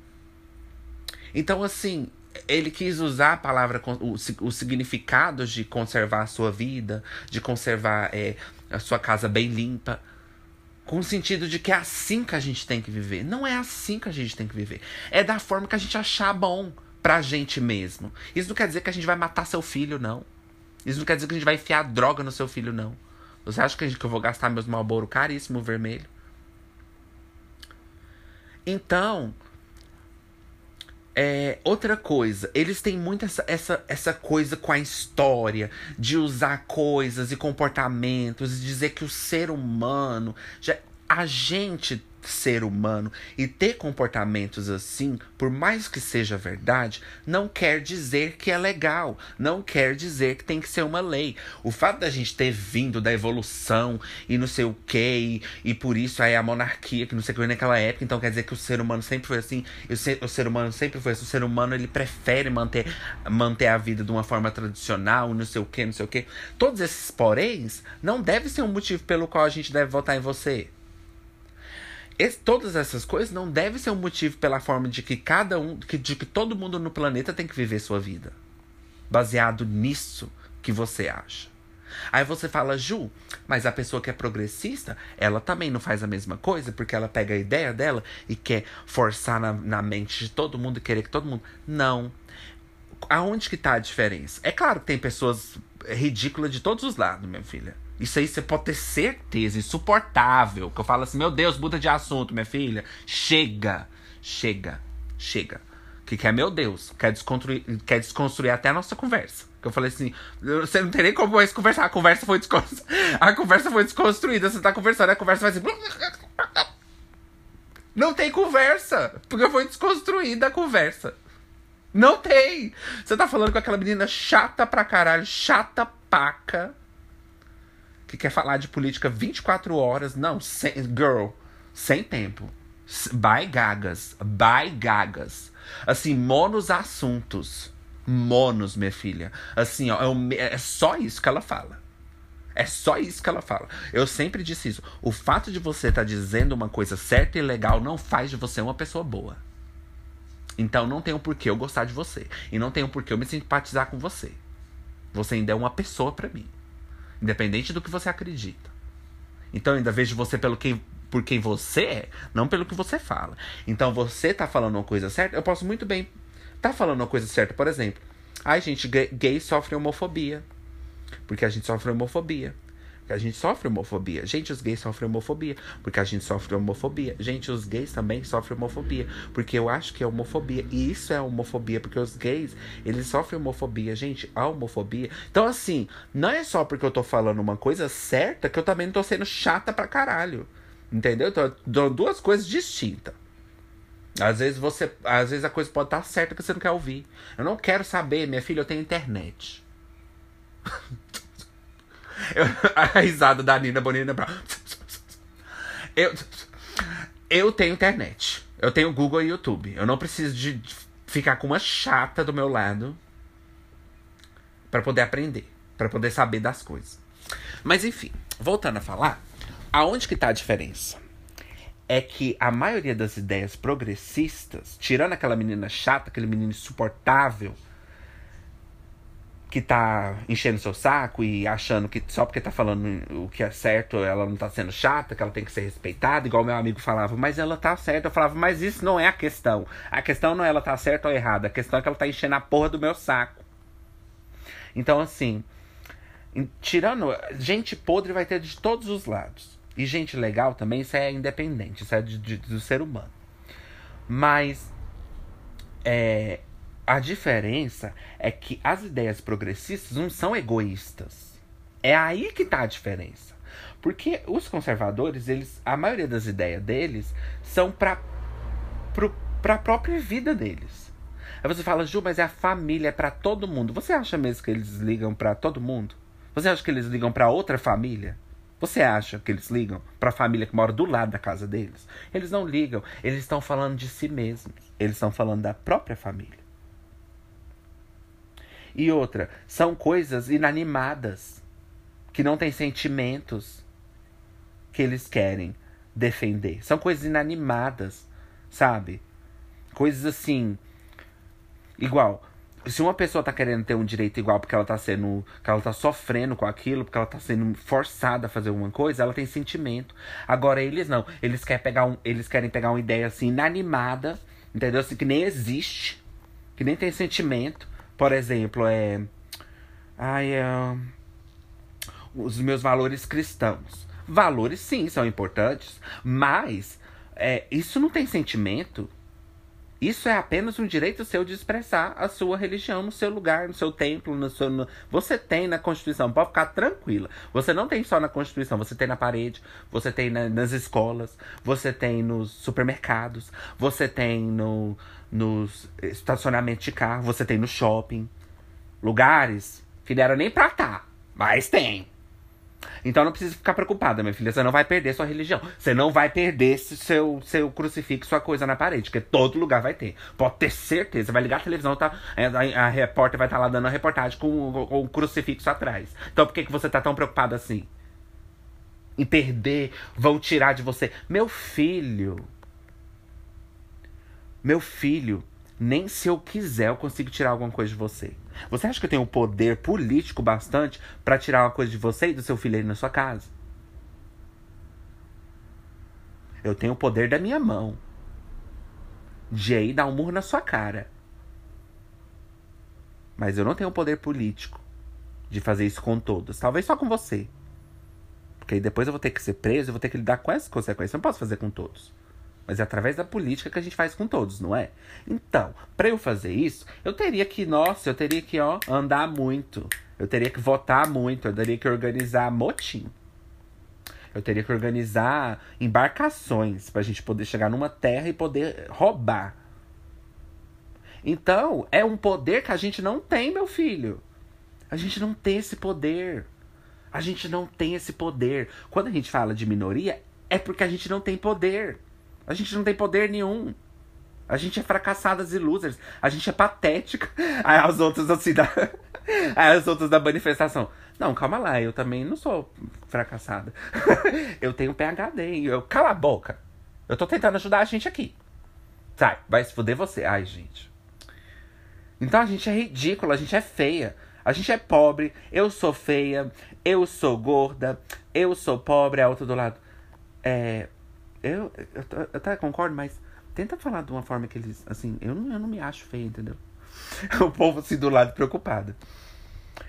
Então, assim, ele quis usar a palavra, o, o significado de conservar a sua vida, de conservar é, a sua casa bem limpa, com o sentido de que é assim que a gente tem que viver. Não é assim que a gente tem que viver. É da forma que a gente achar bom pra gente mesmo. Isso não quer dizer que a gente vai matar seu filho, não. Isso não quer dizer que a gente vai enfiar droga no seu filho, não. Você acha que, gente, que eu vou gastar meus malboro caríssimo vermelho? Então, é, outra coisa, eles têm muito essa, essa, essa coisa com a história de usar coisas e comportamentos e dizer que o ser humano. Já, a gente ser humano e ter comportamentos assim, por mais que seja verdade, não quer dizer que é legal, não quer dizer que tem que ser uma lei. O fato da gente ter vindo da evolução e não sei o que, e, por isso aí a monarquia, que não sei o que naquela época, então quer dizer que o ser humano sempre foi assim, o ser, o ser humano sempre foi assim, o ser humano ele prefere manter, manter a vida de uma forma tradicional, não sei o que, não sei o que. Todos esses poréns não deve ser um motivo pelo qual a gente deve votar em você. Esse, todas essas coisas não devem ser um motivo pela forma de que cada um, que, de que todo mundo no planeta tem que viver sua vida. Baseado nisso que você acha. Aí você fala, Ju, mas a pessoa que é progressista, ela também não faz a mesma coisa, porque ela pega a ideia dela e quer forçar na, na mente de todo mundo e querer que todo mundo. Não. Aonde que tá a diferença? É claro que tem pessoas ridículas de todos os lados, minha filha. Isso aí você pode ter certeza, insuportável. Que eu falo assim, meu Deus, muda de assunto, minha filha. Chega, chega, chega. Que quer, meu Deus, quer desconstruir, quer desconstruir até a nossa conversa. Que eu falei assim, você não tem nem como mais conversar. A conversa foi desconstruída. (laughs) A conversa foi desconstruída. Você tá conversando, a conversa vai assim. Não tem conversa. Porque foi desconstruída a conversa. Não tem. Você tá falando com aquela menina chata pra caralho, chata paca que quer falar de política 24 horas. Não, sem, girl, sem tempo. By gagas. By gagas. Assim, monos assuntos. Monos, minha filha. Assim, ó, é, é só isso que ela fala. É só isso que ela fala. Eu sempre disse isso. O fato de você estar tá dizendo uma coisa certa e legal não faz de você uma pessoa boa. Então não tem um porquê eu gostar de você. E não tem um porquê eu me simpatizar com você. Você ainda é uma pessoa para mim. Independente do que você acredita. Então ainda vejo você pelo quem, por quem você é, não pelo que você fala. Então você tá falando uma coisa certa, eu posso muito bem tá falando uma coisa certa, por exemplo. Ai, gente, gay sofre homofobia. Porque a gente sofre homofobia. A gente sofre homofobia. Gente, os gays sofrem homofobia. Porque a gente sofre homofobia. Gente, os gays também sofrem homofobia. Porque eu acho que é homofobia. E isso é homofobia. Porque os gays, eles sofrem homofobia. Gente, a homofobia. Então, assim, não é só porque eu tô falando uma coisa certa que eu também não tô sendo chata pra caralho. Entendeu? Então, duas coisas distintas. Às vezes você. Às vezes a coisa pode estar certa que você não quer ouvir. Eu não quero saber, minha filha, eu tenho internet. (laughs) Eu, (laughs) a risada da Nina Bonina Brown. Eu, eu tenho internet. Eu tenho Google e YouTube. Eu não preciso de ficar com uma chata do meu lado para poder aprender, para poder saber das coisas. Mas enfim, voltando a falar, aonde que tá a diferença? É que a maioria das ideias progressistas, tirando aquela menina chata, aquele menino insuportável, que tá enchendo seu saco e achando que só porque tá falando o que é certo, ela não tá sendo chata, que ela tem que ser respeitada, igual meu amigo falava, mas ela tá certa. Eu falava, mas isso não é a questão. A questão não é ela tá certa ou errada, a questão é que ela tá enchendo a porra do meu saco. Então, assim, tirando. Gente podre vai ter de todos os lados. E gente legal também, isso é independente, isso é de, de, do ser humano. Mas. É, a diferença é que as ideias progressistas não são egoístas. É aí que tá a diferença. Porque os conservadores, eles, a maioria das ideias deles são para a própria vida deles. Aí você fala, Ju, mas é a família, é para todo mundo. Você acha mesmo que eles ligam para todo mundo? Você acha que eles ligam para outra família? Você acha que eles ligam para a família que mora do lado da casa deles? Eles não ligam. Eles estão falando de si mesmos. Eles estão falando da própria família. E outra, são coisas inanimadas, que não têm sentimentos que eles querem defender. São coisas inanimadas, sabe? Coisas assim. Igual, se uma pessoa tá querendo ter um direito igual porque ela tá sendo. que ela tá sofrendo com aquilo, porque ela tá sendo forçada a fazer alguma coisa, ela tem sentimento. Agora eles não. Eles querem pegar, um, eles querem pegar uma ideia assim inanimada, entendeu? Assim, que nem existe, que nem tem sentimento. Por exemplo, é. Ai, é. Os meus valores cristãos. Valores, sim, são importantes, mas é, isso não tem sentimento. Isso é apenas um direito seu de expressar a sua religião no seu lugar, no seu templo, no seu. No... Você tem na Constituição, pode ficar tranquila. Você não tem só na Constituição, você tem na parede, você tem na, nas escolas, você tem nos supermercados, você tem no, nos estacionamentos de carro, você tem no shopping. Lugares que nem pra tá, mas tem. Então não precisa ficar preocupada, minha filha. Você não vai perder sua religião. Você não vai perder seu, seu crucifixo, sua coisa na parede, porque todo lugar vai ter. Pode ter certeza. Vai ligar a televisão, tá, a, a repórter vai estar tá lá dando a reportagem com, com, com o crucifixo atrás. Então por que, que você tá tão preocupado assim? Em perder, vão tirar de você. Meu filho, meu filho, nem se eu quiser eu consigo tirar alguma coisa de você. Você acha que eu tenho poder político bastante para tirar uma coisa de você e do seu filho aí na sua casa? Eu tenho o poder da minha mão. De aí dar um murro na sua cara. Mas eu não tenho o poder político de fazer isso com todos. Talvez só com você. Porque aí depois eu vou ter que ser preso, eu vou ter que lidar com essas consequências. Eu não posso fazer com todos. Mas é através da política que a gente faz com todos, não é? Então, para eu fazer isso, eu teria que, nossa, eu teria que, ó, andar muito. Eu teria que votar muito, eu teria que organizar motim. Eu teria que organizar embarcações pra gente poder chegar numa terra e poder roubar. Então, é um poder que a gente não tem, meu filho. A gente não tem esse poder. A gente não tem esse poder. Quando a gente fala de minoria, é porque a gente não tem poder. A gente não tem poder nenhum. A gente é fracassadas e losers. A gente é patética. (laughs) Aí as outras assim da. (laughs) Aí as outras da manifestação. Não, calma lá, eu também não sou fracassada. (laughs) eu tenho PHD. Eu... Cala a boca. Eu tô tentando ajudar a gente aqui. Sai, vai se fuder você. Ai, gente. Então a gente é ridícula, a gente é feia. A gente é pobre, eu sou feia, eu sou gorda, eu sou pobre, a outra do lado. É, eu, eu, eu até concordo, mas tenta falar de uma forma que eles. Assim, eu não, eu não me acho feio, entendeu? (laughs) o povo assim do lado preocupado.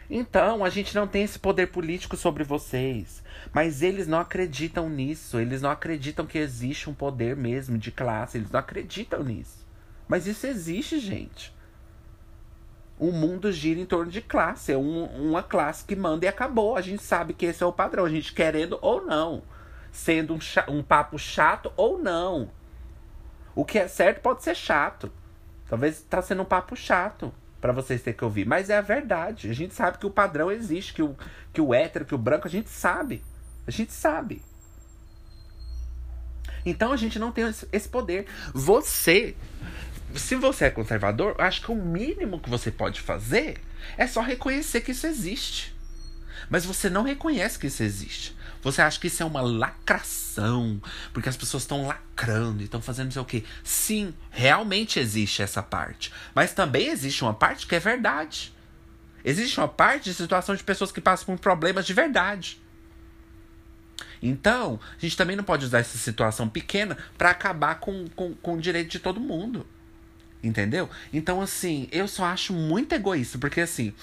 Então, a gente não tem esse poder político sobre vocês. Mas eles não acreditam nisso. Eles não acreditam que existe um poder mesmo de classe. Eles não acreditam nisso. Mas isso existe, gente. O mundo gira em torno de classe. É um, uma classe que manda e acabou. A gente sabe que esse é o padrão. A gente querendo ou não sendo um, um papo chato ou não. O que é certo pode ser chato. Talvez tá sendo um papo chato para vocês terem que ouvir. Mas é a verdade. A gente sabe que o padrão existe, que o, que o hétero, que o branco, a gente sabe. A gente sabe. Então a gente não tem esse poder. Você se você é conservador, acho que o mínimo que você pode fazer é só reconhecer que isso existe. Mas você não reconhece que isso existe. Você acha que isso é uma lacração, porque as pessoas estão lacrando e estão fazendo não sei o quê. Sim, realmente existe essa parte. Mas também existe uma parte que é verdade. Existe uma parte de situação de pessoas que passam por problemas de verdade. Então, a gente também não pode usar essa situação pequena para acabar com, com, com o direito de todo mundo. Entendeu? Então, assim, eu só acho muito egoísta, porque assim,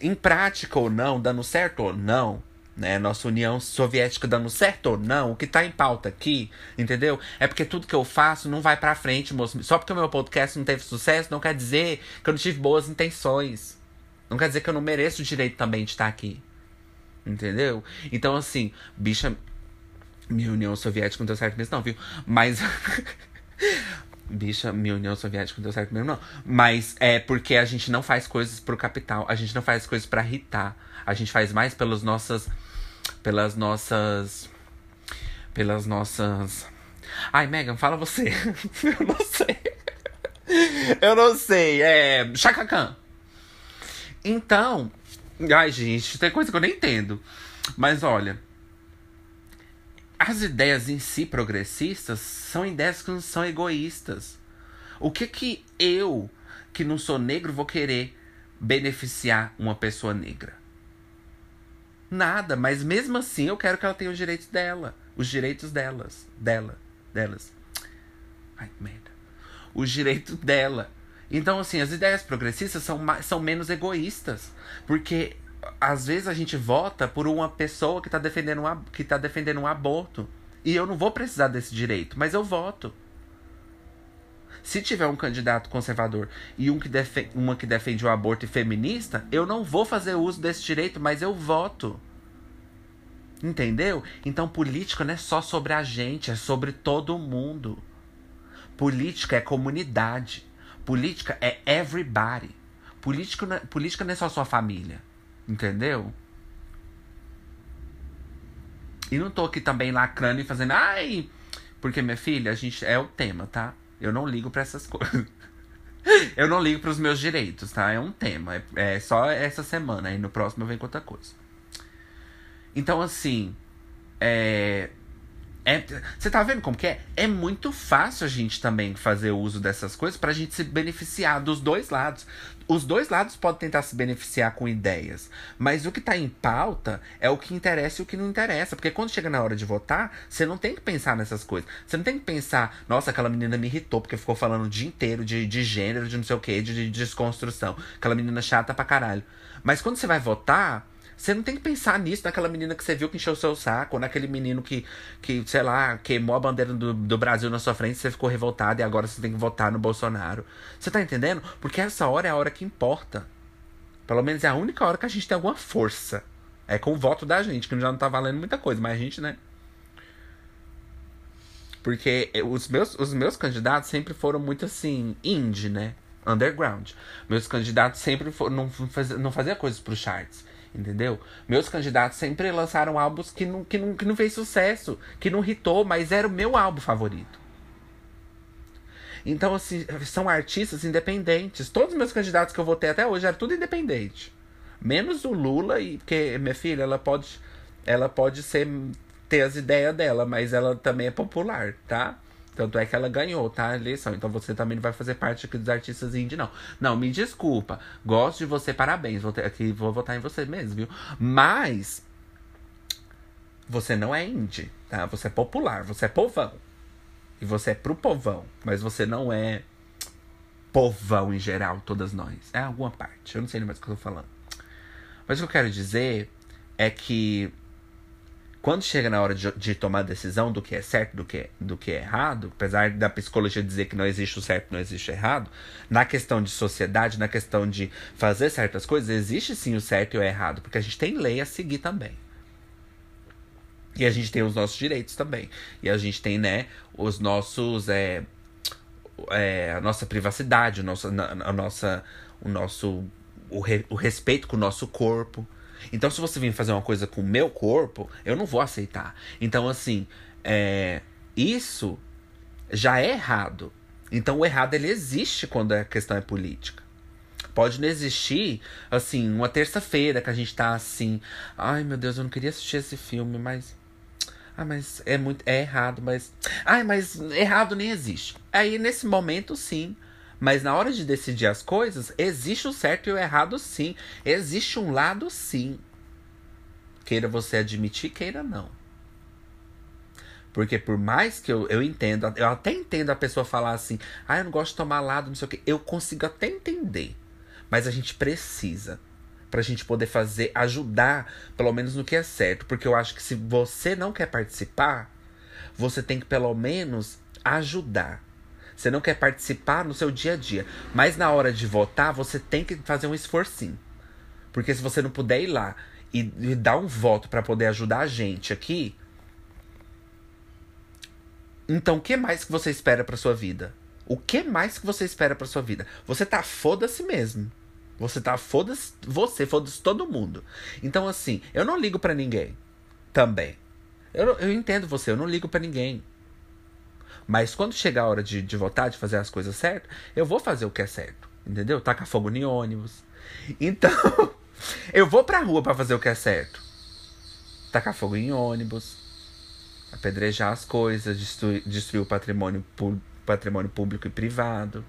em prática ou não, dando certo ou não, né? Nossa União Soviética dando certo ou não, o que tá em pauta aqui, entendeu? É porque tudo que eu faço não vai pra frente, moço. Só porque o meu podcast não teve sucesso, não quer dizer que eu não tive boas intenções. Não quer dizer que eu não mereço o direito também de estar aqui. Entendeu? Então, assim, bicha. Minha União Soviética não deu certo mesmo, não, viu? Mas. (laughs) Bicha, minha União Soviética não deu certo mesmo, não. Mas é porque a gente não faz coisas pro capital. A gente não faz coisas para irritar. A gente faz mais pelas nossas. Pelas nossas. Pelas nossas. Ai, Megan, fala você. (laughs) Eu não sei. Eu não sei. É. Chacacan. Então. Ai, gente, tem coisa que eu nem entendo. Mas olha as ideias em si progressistas são ideias que não são egoístas. O que que eu, que não sou negro, vou querer beneficiar uma pessoa negra? Nada, mas mesmo assim eu quero que ela tenha os direitos dela, os direitos delas, dela, delas. Ai, merda. Os direitos dela. Então, assim, as ideias progressistas são, são menos egoístas. Porque às vezes a gente vota por uma pessoa que está defendendo, um, que tá defendendo um aborto. E eu não vou precisar desse direito, mas eu voto. Se tiver um candidato conservador e um que uma que defende o aborto e feminista, eu não vou fazer uso desse direito, mas eu voto. Entendeu? Então política não é só sobre a gente, é sobre todo mundo. Política é comunidade. Política é everybody. Política não é, política não é só sua família. Entendeu? E não tô aqui também lacrando e fazendo. Ai! Porque, minha filha, a gente. É o tema, tá? Eu não ligo para essas coisas. (laughs) eu não ligo para os meus direitos, tá? É um tema. É, é só essa semana. Aí no próximo eu venho com outra coisa. Então, assim. É. É, você tá vendo como que é? É muito fácil a gente também fazer uso dessas coisas pra gente se beneficiar dos dois lados. Os dois lados podem tentar se beneficiar com ideias, mas o que tá em pauta é o que interessa e o que não interessa. Porque quando chega na hora de votar, você não tem que pensar nessas coisas. Você não tem que pensar, nossa, aquela menina me irritou porque ficou falando o dia inteiro de, de gênero, de não sei o que, de, de desconstrução. Aquela menina chata pra caralho. Mas quando você vai votar, você não tem que pensar nisso, naquela menina que você viu que encheu o seu saco, naquele menino que, que sei lá, queimou a bandeira do, do Brasil na sua frente, você ficou revoltado e agora você tem que votar no Bolsonaro. Você tá entendendo? Porque essa hora é a hora que importa. Pelo menos é a única hora que a gente tem alguma força. É com o voto da gente, que já não tá valendo muita coisa, mas a gente, né? Porque os meus, os meus candidatos sempre foram muito assim, indie, né? Underground. Meus candidatos sempre foram, não, fazia, não fazia coisas pro charts. Entendeu? Meus candidatos sempre lançaram álbuns que não, que, não, que não fez sucesso, que não hitou, mas era o meu álbum favorito. Então, assim, são artistas independentes. Todos os meus candidatos que eu votei até hoje eram tudo independente. Menos o Lula, e porque minha filha, ela pode. Ela pode ser ter as ideias dela, mas ela também é popular, tá? Tanto é que ela ganhou, tá? Eleição. Então você também não vai fazer parte aqui dos artistas indie, não. Não, me desculpa. Gosto de você, parabéns. Vou ter, aqui vou votar em você mesmo, viu? Mas. Você não é indie, tá? Você é popular, você é povão. E você é pro povão. Mas você não é povão em geral, todas nós. É alguma parte. Eu não sei mais o que eu tô falando. Mas o que eu quero dizer é que quando chega na hora de, de, tomar decisão do que é certo do que, do que é errado, apesar da psicologia dizer que não existe o certo não existe o errado, na questão de sociedade, na questão de fazer certas coisas, existe sim o certo e o errado, porque a gente tem lei a seguir também. E a gente tem os nossos direitos também. E a gente tem, né, os nossos. É, é, a nossa privacidade, o nosso, a, nossa, o nosso. O, re, o respeito com o nosso corpo. Então, se você vir fazer uma coisa com o meu corpo, eu não vou aceitar. Então, assim, é, isso já é errado. Então o errado ele existe quando a questão é política. Pode não existir, assim, uma terça-feira que a gente tá assim. Ai meu Deus, eu não queria assistir esse filme, mas. Ah, mas é muito. É errado, mas. Ai, mas errado nem existe. Aí nesse momento, sim. Mas na hora de decidir as coisas, existe o certo e o errado, sim. Existe um lado, sim. Queira você admitir, queira não. Porque por mais que eu, eu entenda, eu até entendo a pessoa falar assim, ah, eu não gosto de tomar lado, não sei o quê. Eu consigo até entender. Mas a gente precisa. Pra gente poder fazer, ajudar, pelo menos no que é certo. Porque eu acho que se você não quer participar, você tem que pelo menos ajudar. Você não quer participar no seu dia a dia. Mas na hora de votar, você tem que fazer um esforcinho. Porque se você não puder ir lá e, e dar um voto para poder ajudar a gente aqui, então, o que mais que você espera para sua vida? O que mais que você espera para sua vida? Você tá foda-se mesmo. Você tá foda-se você, foda-se todo mundo. Então, assim, eu não ligo para ninguém. Também. Eu, eu entendo você, eu não ligo para ninguém. Mas quando chegar a hora de, de votar, de fazer as coisas certas, eu vou fazer o que é certo. Entendeu? Tacar fogo em ônibus. (laughs) Então, eu vou pra rua para fazer o que é certo. Tacar fogo em ônibus apedrejar as coisas, destruir, destruir o patrimônio, patrimônio público e privado.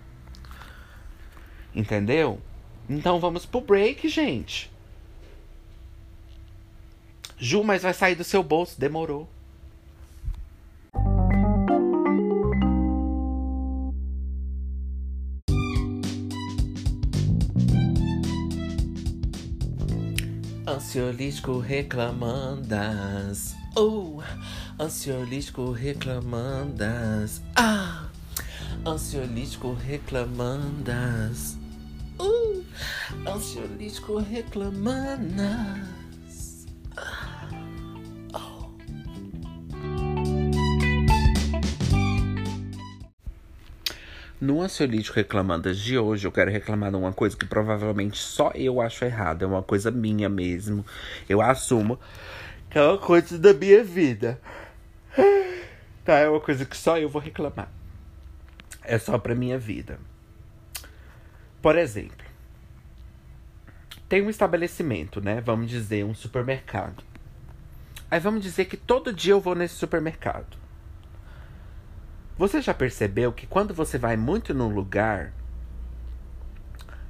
Entendeu? Então vamos pro break, gente. Ju, mas vai sair do seu bolso. Demorou. Ansiolítico reclamandas. Oh! Ansiolítico reclamandas. Ah! Ansiolítico reclamandas. Uh! Ansiolítico reclamandas. No Ansiolítico Reclamandas de hoje, eu quero reclamar de uma coisa que provavelmente só eu acho errada. É uma coisa minha mesmo. Eu assumo que é uma coisa da minha vida. Tá, é uma coisa que só eu vou reclamar. É só pra minha vida. Por exemplo, tem um estabelecimento, né? Vamos dizer, um supermercado. Aí vamos dizer que todo dia eu vou nesse supermercado. Você já percebeu que quando você vai muito num lugar,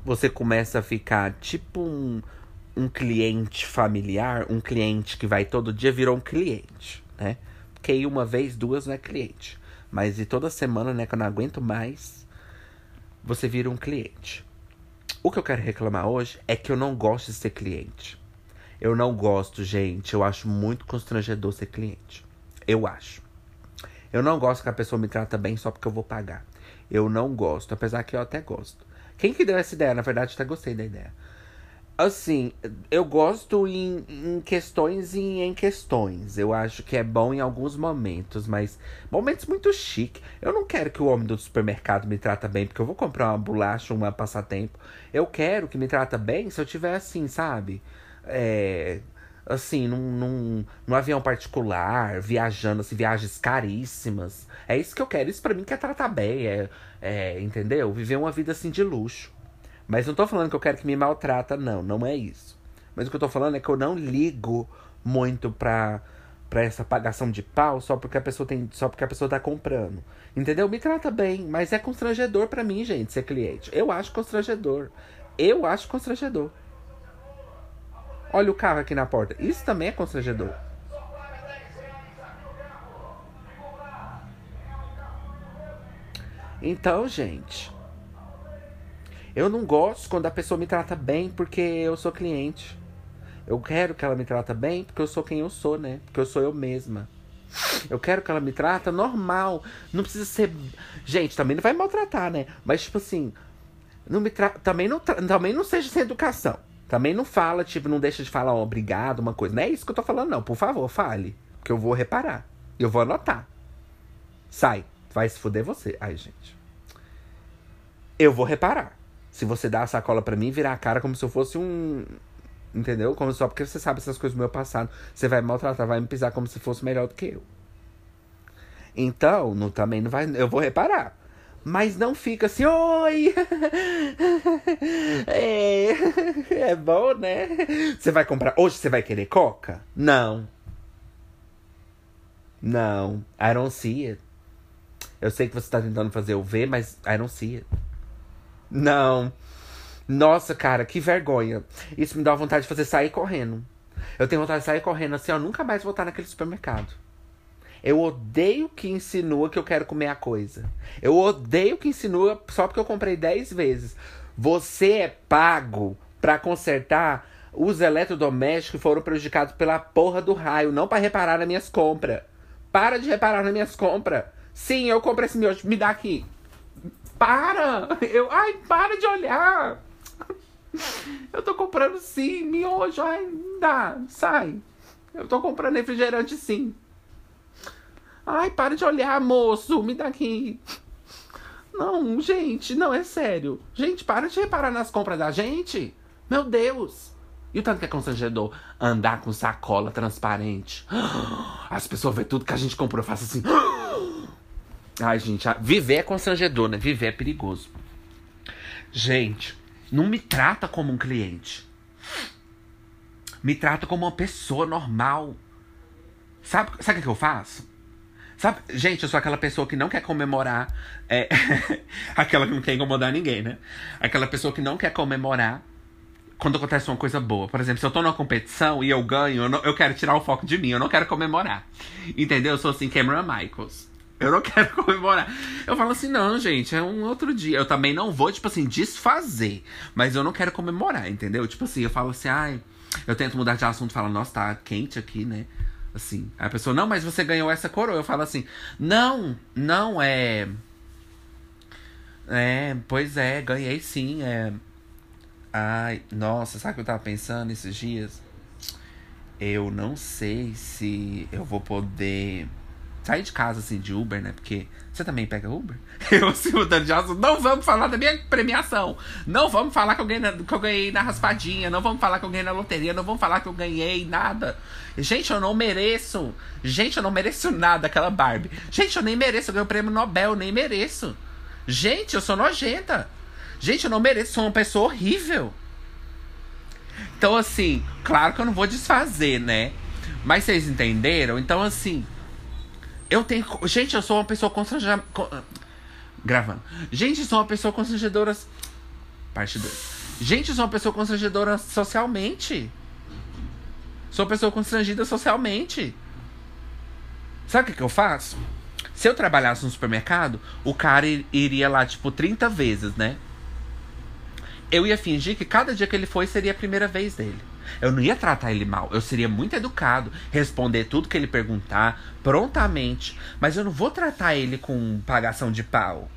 você começa a ficar tipo um, um cliente familiar, um cliente que vai todo dia virou um cliente, né? que ir uma vez, duas não é cliente. Mas de toda semana, né, que eu não aguento mais, você vira um cliente. O que eu quero reclamar hoje é que eu não gosto de ser cliente. Eu não gosto, gente. Eu acho muito constrangedor ser cliente. Eu acho. Eu não gosto que a pessoa me trata bem só porque eu vou pagar. Eu não gosto, apesar que eu até gosto. Quem que deu essa ideia? Na verdade, até gostei da ideia. Assim, eu gosto em, em, questões e em questões. Eu acho que é bom em alguns momentos, mas momentos muito chique. Eu não quero que o homem do supermercado me trata bem, porque eu vou comprar uma bolacha, uma passatempo. Eu quero que me trata bem se eu tiver assim, sabe? É, assim, num, num, num avião particular, viajando, assim, viagens caríssimas. É isso que eu quero. Isso para mim que é tratar bem, é, é, entendeu? Viver uma vida assim de luxo. Mas não tô falando que eu quero que me maltrata, não, não é isso. Mas o que eu tô falando é que eu não ligo muito pra, pra essa pagação de pau só porque a pessoa tem. Só porque a pessoa tá comprando. Entendeu? Me trata bem, mas é constrangedor para mim, gente, ser cliente. Eu acho constrangedor. Eu acho constrangedor. Olha o carro aqui na porta. Isso também é constrangedor. Então, gente, eu não gosto quando a pessoa me trata bem porque eu sou cliente. Eu quero que ela me trata bem porque eu sou quem eu sou, né? Porque eu sou eu mesma. Eu quero que ela me trata normal. Não precisa ser. Gente, também não vai maltratar, né? Mas, tipo assim. Não me tra... também, não tra... também não seja sem educação. Também não fala, tipo, não deixa de falar oh, obrigado, uma coisa. Não é isso que eu tô falando, não. Por favor, fale. Que eu vou reparar. Eu vou anotar. Sai. Vai se fuder você. Ai, gente. Eu vou reparar. Se você dá a sacola para mim, virar a cara como se eu fosse um. Entendeu? Como só porque você sabe essas coisas do meu passado. Você vai me maltratar, vai me pisar como se fosse melhor do que eu. Então, não, também não vai. Eu vou reparar. Mas não fica assim, oi! (laughs) é, é bom, né? Você vai comprar. Hoje você vai querer coca? Não. Não. I don't see it. Eu sei que você tá tentando fazer o V, mas I don't see it. Não. Nossa, cara, que vergonha. Isso me dá vontade de fazer sair correndo. Eu tenho vontade de sair correndo assim, ó, nunca mais voltar naquele supermercado. Eu odeio que insinua que eu quero comer a coisa. Eu odeio que insinua só porque eu comprei 10 vezes. Você é pago para consertar os eletrodomésticos que foram prejudicados pela porra do raio, não para reparar nas minhas compras. Para de reparar nas minhas compras. Sim, eu comprei esse miojo, me dá aqui. Para! Eu, ai, para de olhar. Eu tô comprando sim, miojo, ai, dá, sai. Eu tô comprando refrigerante sim. Ai, para de olhar, moço, me dá aqui. Não, gente, não, é sério. Gente, para de reparar nas compras da gente. Meu Deus. E o tanto que é constrangedor andar com sacola transparente. As pessoas vêem tudo que a gente comprou. Eu faço assim. Ai, gente, viver é constrangedor, né? Viver é perigoso. Gente, não me trata como um cliente. Me trata como uma pessoa normal. Sabe, sabe o que eu faço? Sabe, gente, eu sou aquela pessoa que não quer comemorar. É, (laughs) aquela que não quer incomodar ninguém, né? Aquela pessoa que não quer comemorar quando acontece uma coisa boa. Por exemplo, se eu tô numa competição e eu ganho, eu, não, eu quero tirar o foco de mim, eu não quero comemorar. Entendeu? Eu sou assim, Cameron Michaels. Eu não (laughs) quero comemorar. Eu falo assim, não, gente, é um outro dia. Eu também não vou, tipo assim, desfazer. Mas eu não quero comemorar, entendeu? Tipo assim, eu falo assim, ai. Eu tento mudar de assunto, falo, nossa, tá quente aqui, né? Assim. A pessoa, não, mas você ganhou essa coroa. Eu falo assim, não, não, é. É, pois é, ganhei sim. É. Ai, nossa, sabe o que eu tava pensando esses dias? Eu não sei se eu vou poder sair de casa assim de Uber, né? Porque você também pega Uber? (laughs) Eu assim, mudando de assunto. Não vamos falar da minha premiação. Não vamos falar que eu, ganhei na, que eu ganhei na raspadinha. Não vamos falar que eu ganhei na loteria. Não vamos falar que eu ganhei nada. Gente, eu não mereço. Gente, eu não mereço nada, aquela Barbie. Gente, eu nem mereço. Eu ganhei o prêmio Nobel, nem mereço. Gente, eu sou nojenta. Gente, eu não mereço. Sou uma pessoa horrível. Então, assim, claro que eu não vou desfazer, né? Mas vocês entenderam? Então, assim, eu tenho. Gente, eu sou uma pessoa constrangedora. Gravando. Gente, eu sou uma pessoa constrangedora. Parte 2. Gente, eu sou uma pessoa constrangedora socialmente. Sou uma pessoa constrangida socialmente. Sabe o que, que eu faço? Se eu trabalhasse no supermercado, o cara iria lá, tipo, 30 vezes, né? Eu ia fingir que cada dia que ele foi seria a primeira vez dele. Eu não ia tratar ele mal. Eu seria muito educado, responder tudo que ele perguntar prontamente. Mas eu não vou tratar ele com pagação de pau.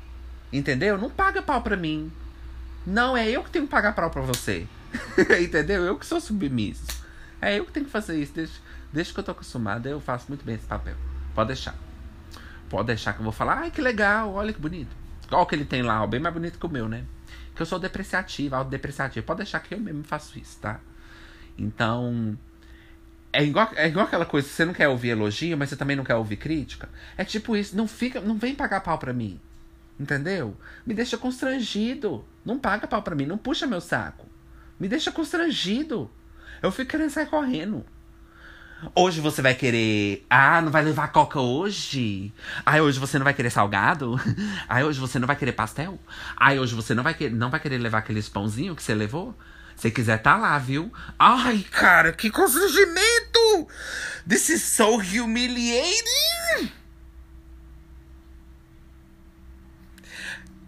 Entendeu? Não paga pau pra mim. Não, é eu que tenho que pagar pau pra você. (laughs) Entendeu? Eu que sou submisso. É eu que tenho que fazer isso. Desde, desde que eu tô acostumado, eu faço muito bem esse papel. Pode deixar. Pode deixar que eu vou falar. Ai, que legal, olha que bonito. Olha o que ele tem lá, ó, bem mais bonito que o meu, né? Que eu sou depreciativo, autodepreciativo. Pode deixar que eu mesmo faço isso, tá? Então. É igual, é igual aquela coisa, você não quer ouvir elogio, mas você também não quer ouvir crítica. É tipo isso, não fica, não vem pagar pau pra mim. Entendeu? Me deixa constrangido. Não paga pau pra mim, não puxa meu saco. Me deixa constrangido. Eu fico querendo sair correndo. Hoje você vai querer. Ah, não vai levar coca hoje? Ah, hoje você não vai querer salgado? (laughs) Ah, hoje você não vai querer pastel? Ah, hoje você não vai, querer, não vai querer levar aqueles pãozinho que você levou? Se quiser, tá lá, viu? Ai, cara, que constrangimento! This is so humiliating!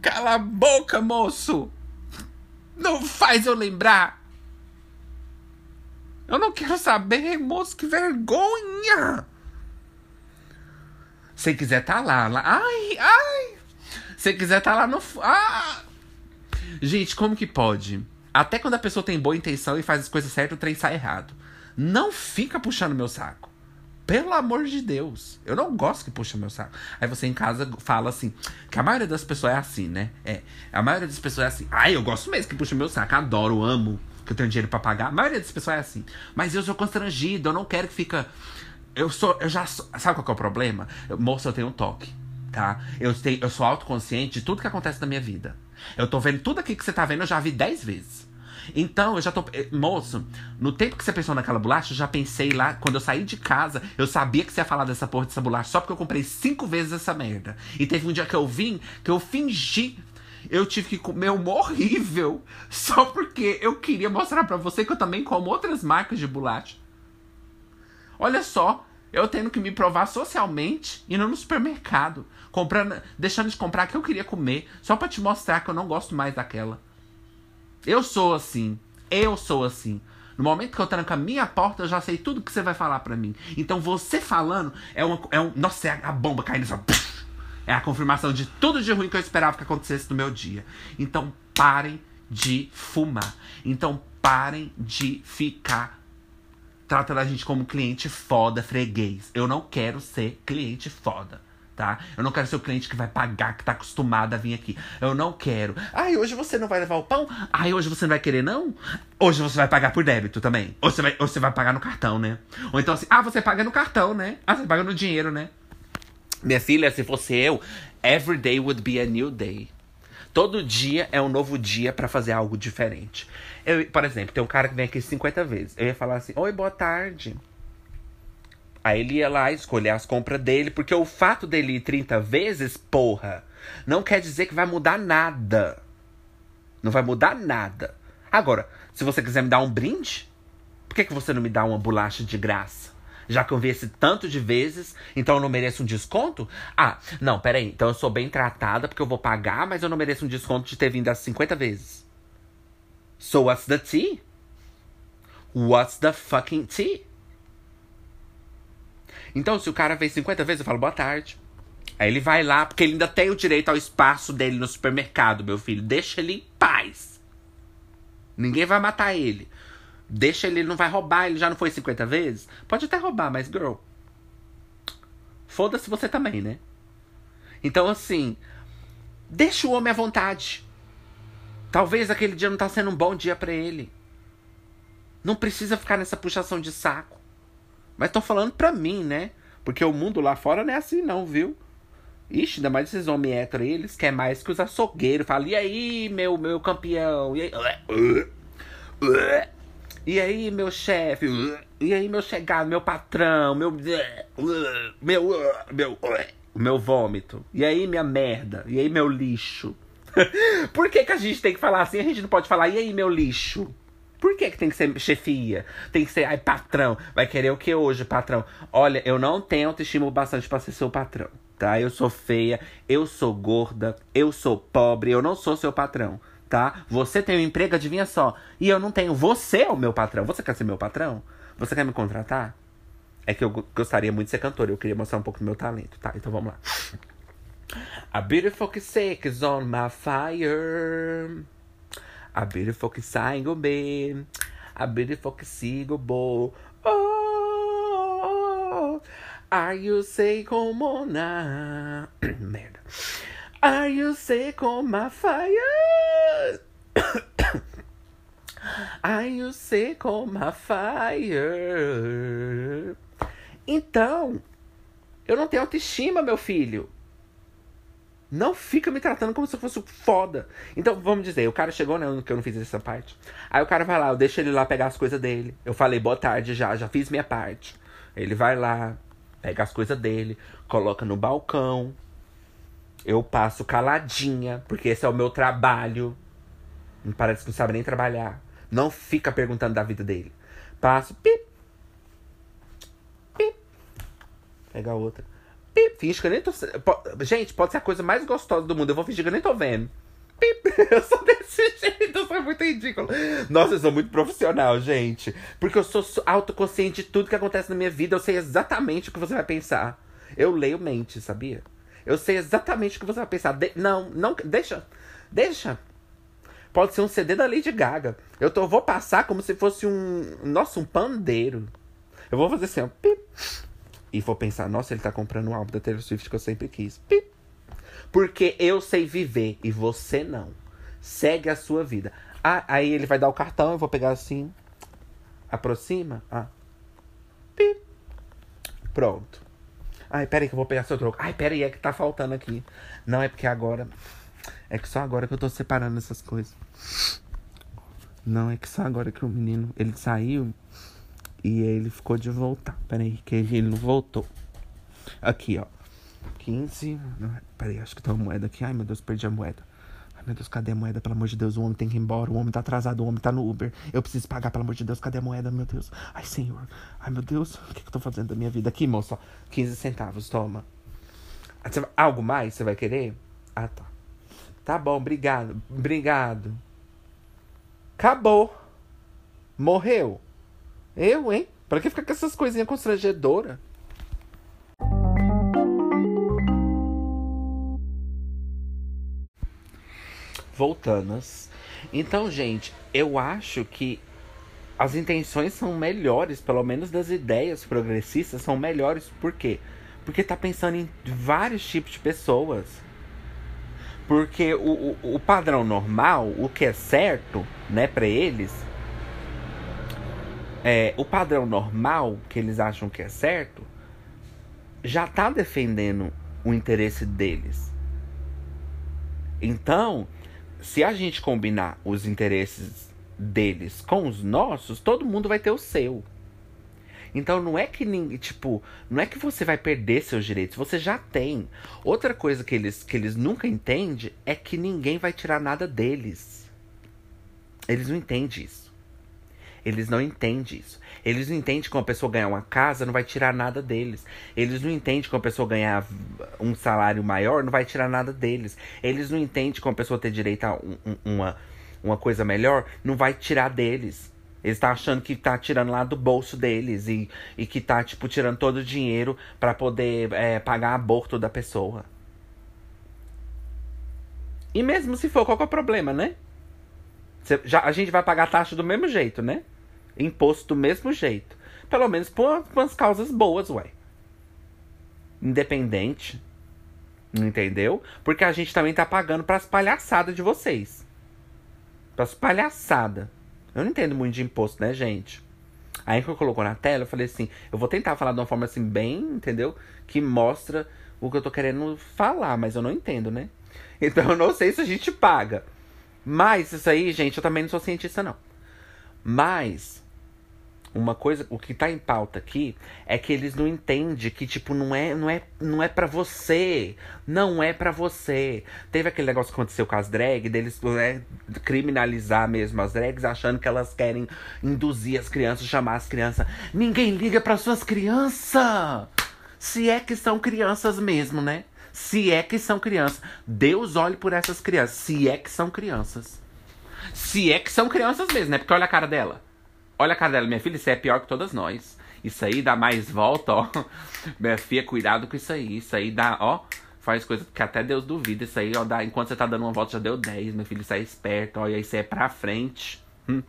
Cala a boca, moço! Não faz eu lembrar! Eu não quero saber, moço, que vergonha! Se quiser, tá lá. lá. Ai, ai! Se quiser, tá lá no. Ah! Gente, como que pode? Até quando a pessoa tem boa intenção e faz as coisas certas, o trem sai errado. Não fica puxando meu saco. Pelo amor de Deus. Eu não gosto que puxa meu saco. Aí você em casa fala assim, que a maioria das pessoas é assim, né? É. A maioria das pessoas é assim. Ai, eu gosto mesmo que puxa meu saco. Adoro, amo. Que eu tenho dinheiro para pagar. A maioria das pessoas é assim. Mas eu sou constrangido. Eu não quero que fica. Eu sou. Eu já sou... Sabe qual é o problema? Eu, moça, eu tenho um toque. Tá? Eu, tenho, eu sou autoconsciente de tudo que acontece na minha vida. Eu tô vendo tudo aqui que você tá vendo, eu já vi 10 vezes. Então, eu já tô. Eh, moço, no tempo que você pensou naquela bolacha, eu já pensei lá. Quando eu saí de casa, eu sabia que você ia falar dessa porra dessa bolacha só porque eu comprei cinco vezes essa merda. E teve um dia que eu vim, que eu fingi. Eu tive que comer uma horrível. (laughs) Só porque eu queria mostrar para você que eu também como outras marcas de bolacha. Olha só, eu tendo que me provar socialmente indo no supermercado, comprando, deixando de comprar que eu queria comer, só para te mostrar que eu não gosto mais daquela. Eu sou assim. Eu sou assim. No momento que eu tranco a minha porta, eu já sei tudo que você vai falar para mim. Então você falando é uma. É um, nossa, é a bomba caindo só. É a confirmação de tudo de ruim que eu esperava que acontecesse no meu dia. Então parem de fumar. Então parem de ficar tratando a gente como cliente foda, freguês. Eu não quero ser cliente foda tá? Eu não quero ser o cliente que vai pagar, que tá acostumado a vir aqui. Eu não quero. Ai, hoje você não vai levar o pão? Ai, hoje você não vai querer, não? Hoje você vai pagar por débito também. Ou você vai, ou você vai pagar no cartão, né? Ou então assim, ah, você paga no cartão, né? Ah, você paga no dinheiro, né? Minha filha, se fosse eu, every day would be a new day. Todo dia é um novo dia para fazer algo diferente. Eu, por exemplo, tem um cara que vem aqui 50 vezes. Eu ia falar assim: Oi, boa tarde. Aí ele ia lá escolher as compras dele, porque o fato dele ir 30 vezes, porra, não quer dizer que vai mudar nada. Não vai mudar nada. Agora, se você quiser me dar um brinde, por que, que você não me dá uma bolacha de graça? Já que eu vi esse tanto de vezes, então eu não mereço um desconto? Ah, não, peraí. Então eu sou bem tratada porque eu vou pagar, mas eu não mereço um desconto de ter vindo as 50 vezes. So what's the tea? What's the fucking tea? Então, se o cara vem 50 vezes, eu falo boa tarde. Aí ele vai lá, porque ele ainda tem o direito ao espaço dele no supermercado, meu filho. Deixa ele em paz. Ninguém vai matar ele. Deixa ele, ele não vai roubar, ele já não foi 50 vezes? Pode até roubar, mas girl. Foda-se você também, né? Então, assim, deixa o homem à vontade. Talvez aquele dia não tá sendo um bom dia para ele. Não precisa ficar nessa puxação de saco. Mas tô falando pra mim, né? Porque o mundo lá fora não é assim, não, viu? Ixi, ainda mais esses homens héteros aí, eles querem mais que os açougueiros. Fala, e aí, meu, meu campeão? E aí, e aí meu chefe? E aí, meu chegado, meu patrão? Meu. Meu. Meu. Meu vômito. E aí, minha merda? E aí, meu lixo? (laughs) Por que, que a gente tem que falar assim? A gente não pode falar, e aí, meu lixo? Por que, que tem que ser chefia? Tem que ser, ai, patrão. Vai querer o que hoje, patrão? Olha, eu não tenho autoestima bastante para ser seu patrão, tá? Eu sou feia, eu sou gorda, eu sou pobre, eu não sou seu patrão, tá? Você tem um emprego, adivinha só. E eu não tenho. Você é o meu patrão. Você quer ser meu patrão? Você quer me contratar? É que eu gostaria muito de ser cantor. Eu queria mostrar um pouco do meu talento, tá? Então vamos lá. A beautiful sick is on my fire. A beautiful single me. A beautiful single boy. Oh, are you say como na? (coughs) Merda. Are you say como fire? Are you say como fire? Então, eu não tenho autoestima, meu filho. Não fica me tratando como se eu fosse foda. Então, vamos dizer, o cara chegou, né? Que eu não fiz essa parte. Aí o cara vai lá, eu deixo ele lá pegar as coisas dele. Eu falei, boa tarde já, já fiz minha parte. Ele vai lá, pega as coisas dele, coloca no balcão. Eu passo caladinha, porque esse é o meu trabalho. Não parece que não sabe nem trabalhar. Não fica perguntando da vida dele. Passo, pip. Pip. Pega outra. Pip, finge que eu nem tô. Gente, pode ser a coisa mais gostosa do mundo. Eu vou fingir que eu nem tô vendo. Pip, (laughs) eu sou desse (laughs) jeito, eu sou muito ridículo. Nossa, eu sou muito profissional, gente. Porque eu sou autoconsciente de tudo que acontece na minha vida. Eu sei exatamente o que você vai pensar. Eu leio mente, sabia? Eu sei exatamente o que você vai pensar. De não, não, deixa. Deixa. Pode ser um CD da Lady Gaga. Eu tô, vou passar como se fosse um. Nossa, um pandeiro. Eu vou fazer assim, ó. Pip e vou pensar, nossa, ele tá comprando um álbum da Taylor Swift que eu sempre quis. Pip. Porque eu sei viver e você não. Segue a sua vida. Ah, aí ele vai dar o cartão, eu vou pegar assim. Aproxima. Ah. Pip. Pronto. Ai, pera aí que eu vou pegar seu troco. Ai, pera aí, é que tá faltando aqui. Não, é porque agora. É que só agora que eu tô separando essas coisas. Não, é que só agora que o menino. Ele saiu e ele ficou de voltar. Pera aí, que ele não voltou. Aqui, ó. 15. Pera aí, acho que tem uma moeda aqui. Ai, meu Deus, perdi a moeda. Ai, meu Deus, cadê a moeda? Pelo amor de Deus, o homem tem que ir embora. O homem tá atrasado, o homem tá no Uber. Eu preciso pagar, pelo amor de Deus. Cadê a moeda, meu Deus? Ai, senhor. Ai, meu Deus. O que, que eu tô fazendo da minha vida? Aqui, moça. 15 centavos, toma. Algo mais você vai querer? Ah, tá. Tá bom, obrigado. Obrigado. Acabou. Morreu. Eu, hein? Pra que ficar com essas coisinhas constrangedoras? voltanas. Então, gente, eu acho que as intenções são melhores, pelo menos das ideias progressistas são melhores. Por quê? Porque tá pensando em vários tipos de pessoas. Porque o, o, o padrão normal, o que é certo, né, para eles, é, o padrão normal que eles acham que é certo, já tá defendendo o interesse deles. Então, se a gente combinar os interesses deles com os nossos, todo mundo vai ter o seu. Então não é que tipo, não é que você vai perder seus direitos, você já tem. Outra coisa que eles que eles nunca entendem é que ninguém vai tirar nada deles. Eles não entendem isso. Eles não entendem isso. Eles não entendem que uma pessoa ganhar uma casa não vai tirar nada deles. Eles não entendem que uma pessoa ganhar um salário maior não vai tirar nada deles. Eles não entendem que uma pessoa ter direito a um, um, uma, uma coisa melhor não vai tirar deles. Eles estão tá achando que tá tirando lá do bolso deles e, e que tá, tipo, tirando todo o dinheiro para poder é, pagar aborto da pessoa. E mesmo se for, qual é o problema, né? Cê, já, a gente vai pagar taxa do mesmo jeito, né? imposto do mesmo jeito. Pelo menos por, por umas causas boas, ué. Independente. Entendeu? Porque a gente também tá pagando pras palhaçadas de vocês. Pras palhaçadas. Eu não entendo muito de imposto, né, gente? Aí que eu colocou na tela, eu falei assim, eu vou tentar falar de uma forma assim, bem, entendeu? Que mostra o que eu tô querendo falar, mas eu não entendo, né? (laughs) Então eu não sei se a gente paga. Mas isso aí, gente, eu também não sou cientista, não. Mas uma coisa, o que tá em pauta aqui é que eles não entendem que tipo não é, não é, não é para você, não é para você. Teve aquele negócio que aconteceu com as drag, deles né, criminalizar mesmo as drags, achando que elas querem induzir as crianças, chamar as crianças. Ninguém liga para suas crianças. Se é que são crianças mesmo, né? Se é que são crianças. Deus olhe por essas crianças. Se é que são crianças. Se é que são crianças mesmo, né? Porque olha a cara dela. Olha a cara dela, minha filha, isso é pior que todas nós. Isso aí dá mais volta, ó. (laughs) Minha filha, cuidado com isso aí. Isso aí dá, ó. Faz coisa que até Deus duvida. Isso aí, ó, dá, enquanto você tá dando uma volta, já deu 10. Minha filha, isso aí é esperto, ó. E aí, isso é pra frente. Hum.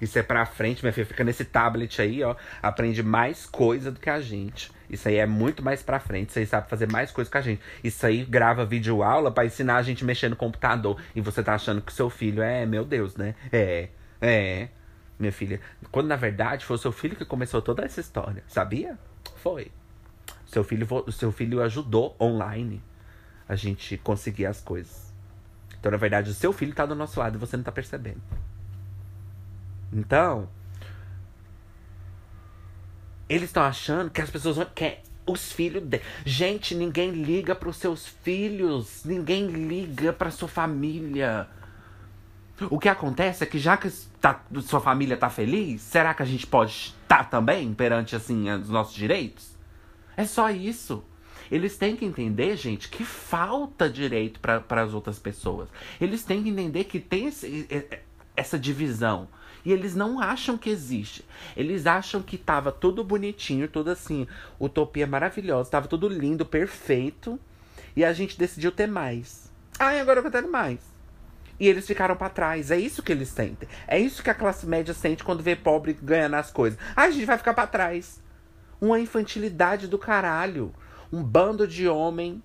Isso é pra frente, minha filha. Fica nesse tablet aí, ó. Aprende mais coisa do que a gente. Isso aí é muito mais pra frente. Isso aí sabe fazer mais coisa que a gente. Isso aí grava vídeo aula para ensinar a gente mexer no computador. E você tá achando que seu filho é, meu Deus, né? É, é minha filha. Quando na verdade foi o seu filho que começou toda essa história, sabia? Foi. Seu filho, seu filho ajudou online a gente conseguir as coisas. Então, na verdade, o seu filho tá do nosso lado e você não tá percebendo. Então, eles estão achando que as pessoas vão. Que os filhos de... Gente, ninguém liga para os seus filhos. Ninguém liga para sua família. O que acontece é que já que tá, sua família tá feliz, será que a gente pode estar também perante assim os nossos direitos? É só isso. Eles têm que entender, gente, que falta direito para as outras pessoas. Eles têm que entender que tem esse, essa divisão. E eles não acham que existe. Eles acham que tava tudo bonitinho, tudo assim, utopia maravilhosa, tava tudo lindo, perfeito. E a gente decidiu ter mais. Ah, agora eu vou ter mais. E eles ficaram para trás. É isso que eles sentem. É isso que a classe média sente quando vê pobre ganhando as coisas. Ah, a gente vai ficar para trás. Uma infantilidade do caralho. Um bando de homem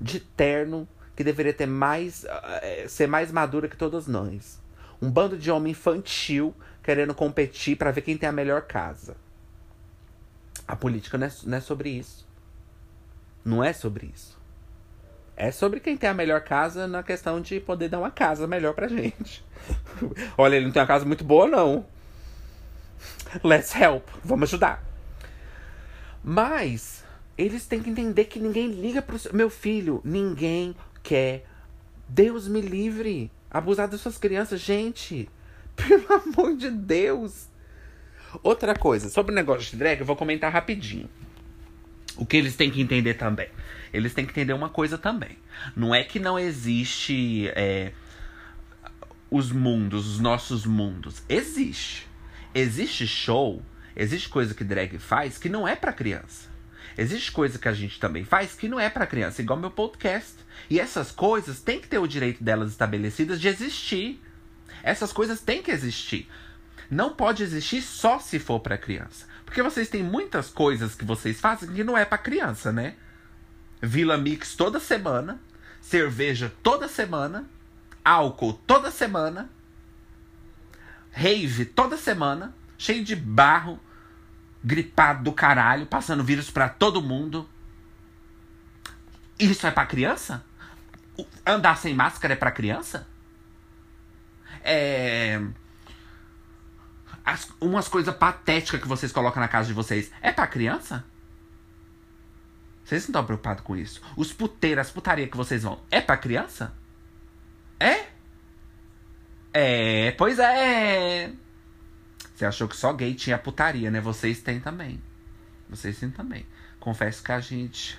de terno que deveria ter mais uh, ser mais madura que todos nós. Um bando de homem infantil querendo competir para ver quem tem a melhor casa. A política não é, não é sobre isso. Não é sobre isso. É sobre quem tem a melhor casa na questão de poder dar uma casa melhor pra gente. (laughs) Olha, ele não tem uma casa muito boa, não. Let's help. Vamos ajudar. Mas eles têm que entender que ninguém liga pro seu... meu filho. Ninguém quer. Deus me livre. Abusar das suas crianças, gente. (laughs) Pelo amor de Deus. Outra coisa, sobre o negócio de drag, eu vou comentar rapidinho. O que eles têm que entender também. Eles têm que entender uma coisa também. Não é que não existe é, os mundos, os nossos mundos. Existe. Existe show, existe coisa que drag faz que não é para criança. Existe coisa que a gente também faz que não é para criança, igual meu podcast. E essas coisas têm que ter o direito delas estabelecidas de existir. Essas coisas têm que existir. Não pode existir só se for para criança. Porque vocês têm muitas coisas que vocês fazem que não é para criança, né? Vila Mix toda semana, cerveja toda semana, álcool toda semana, rave toda semana, cheio de barro, gripado do caralho, passando vírus para todo mundo. Isso é para criança? Andar sem máscara é para criança? É as, umas coisas patéticas que vocês colocam na casa de vocês é pra criança? Vocês não estão preocupados com isso? Os puteiros, as putarias que vocês vão, é pra criança? É? É, pois é. Você achou que só gay tinha putaria, né? Vocês têm também. Vocês têm também. Confesso que a gente.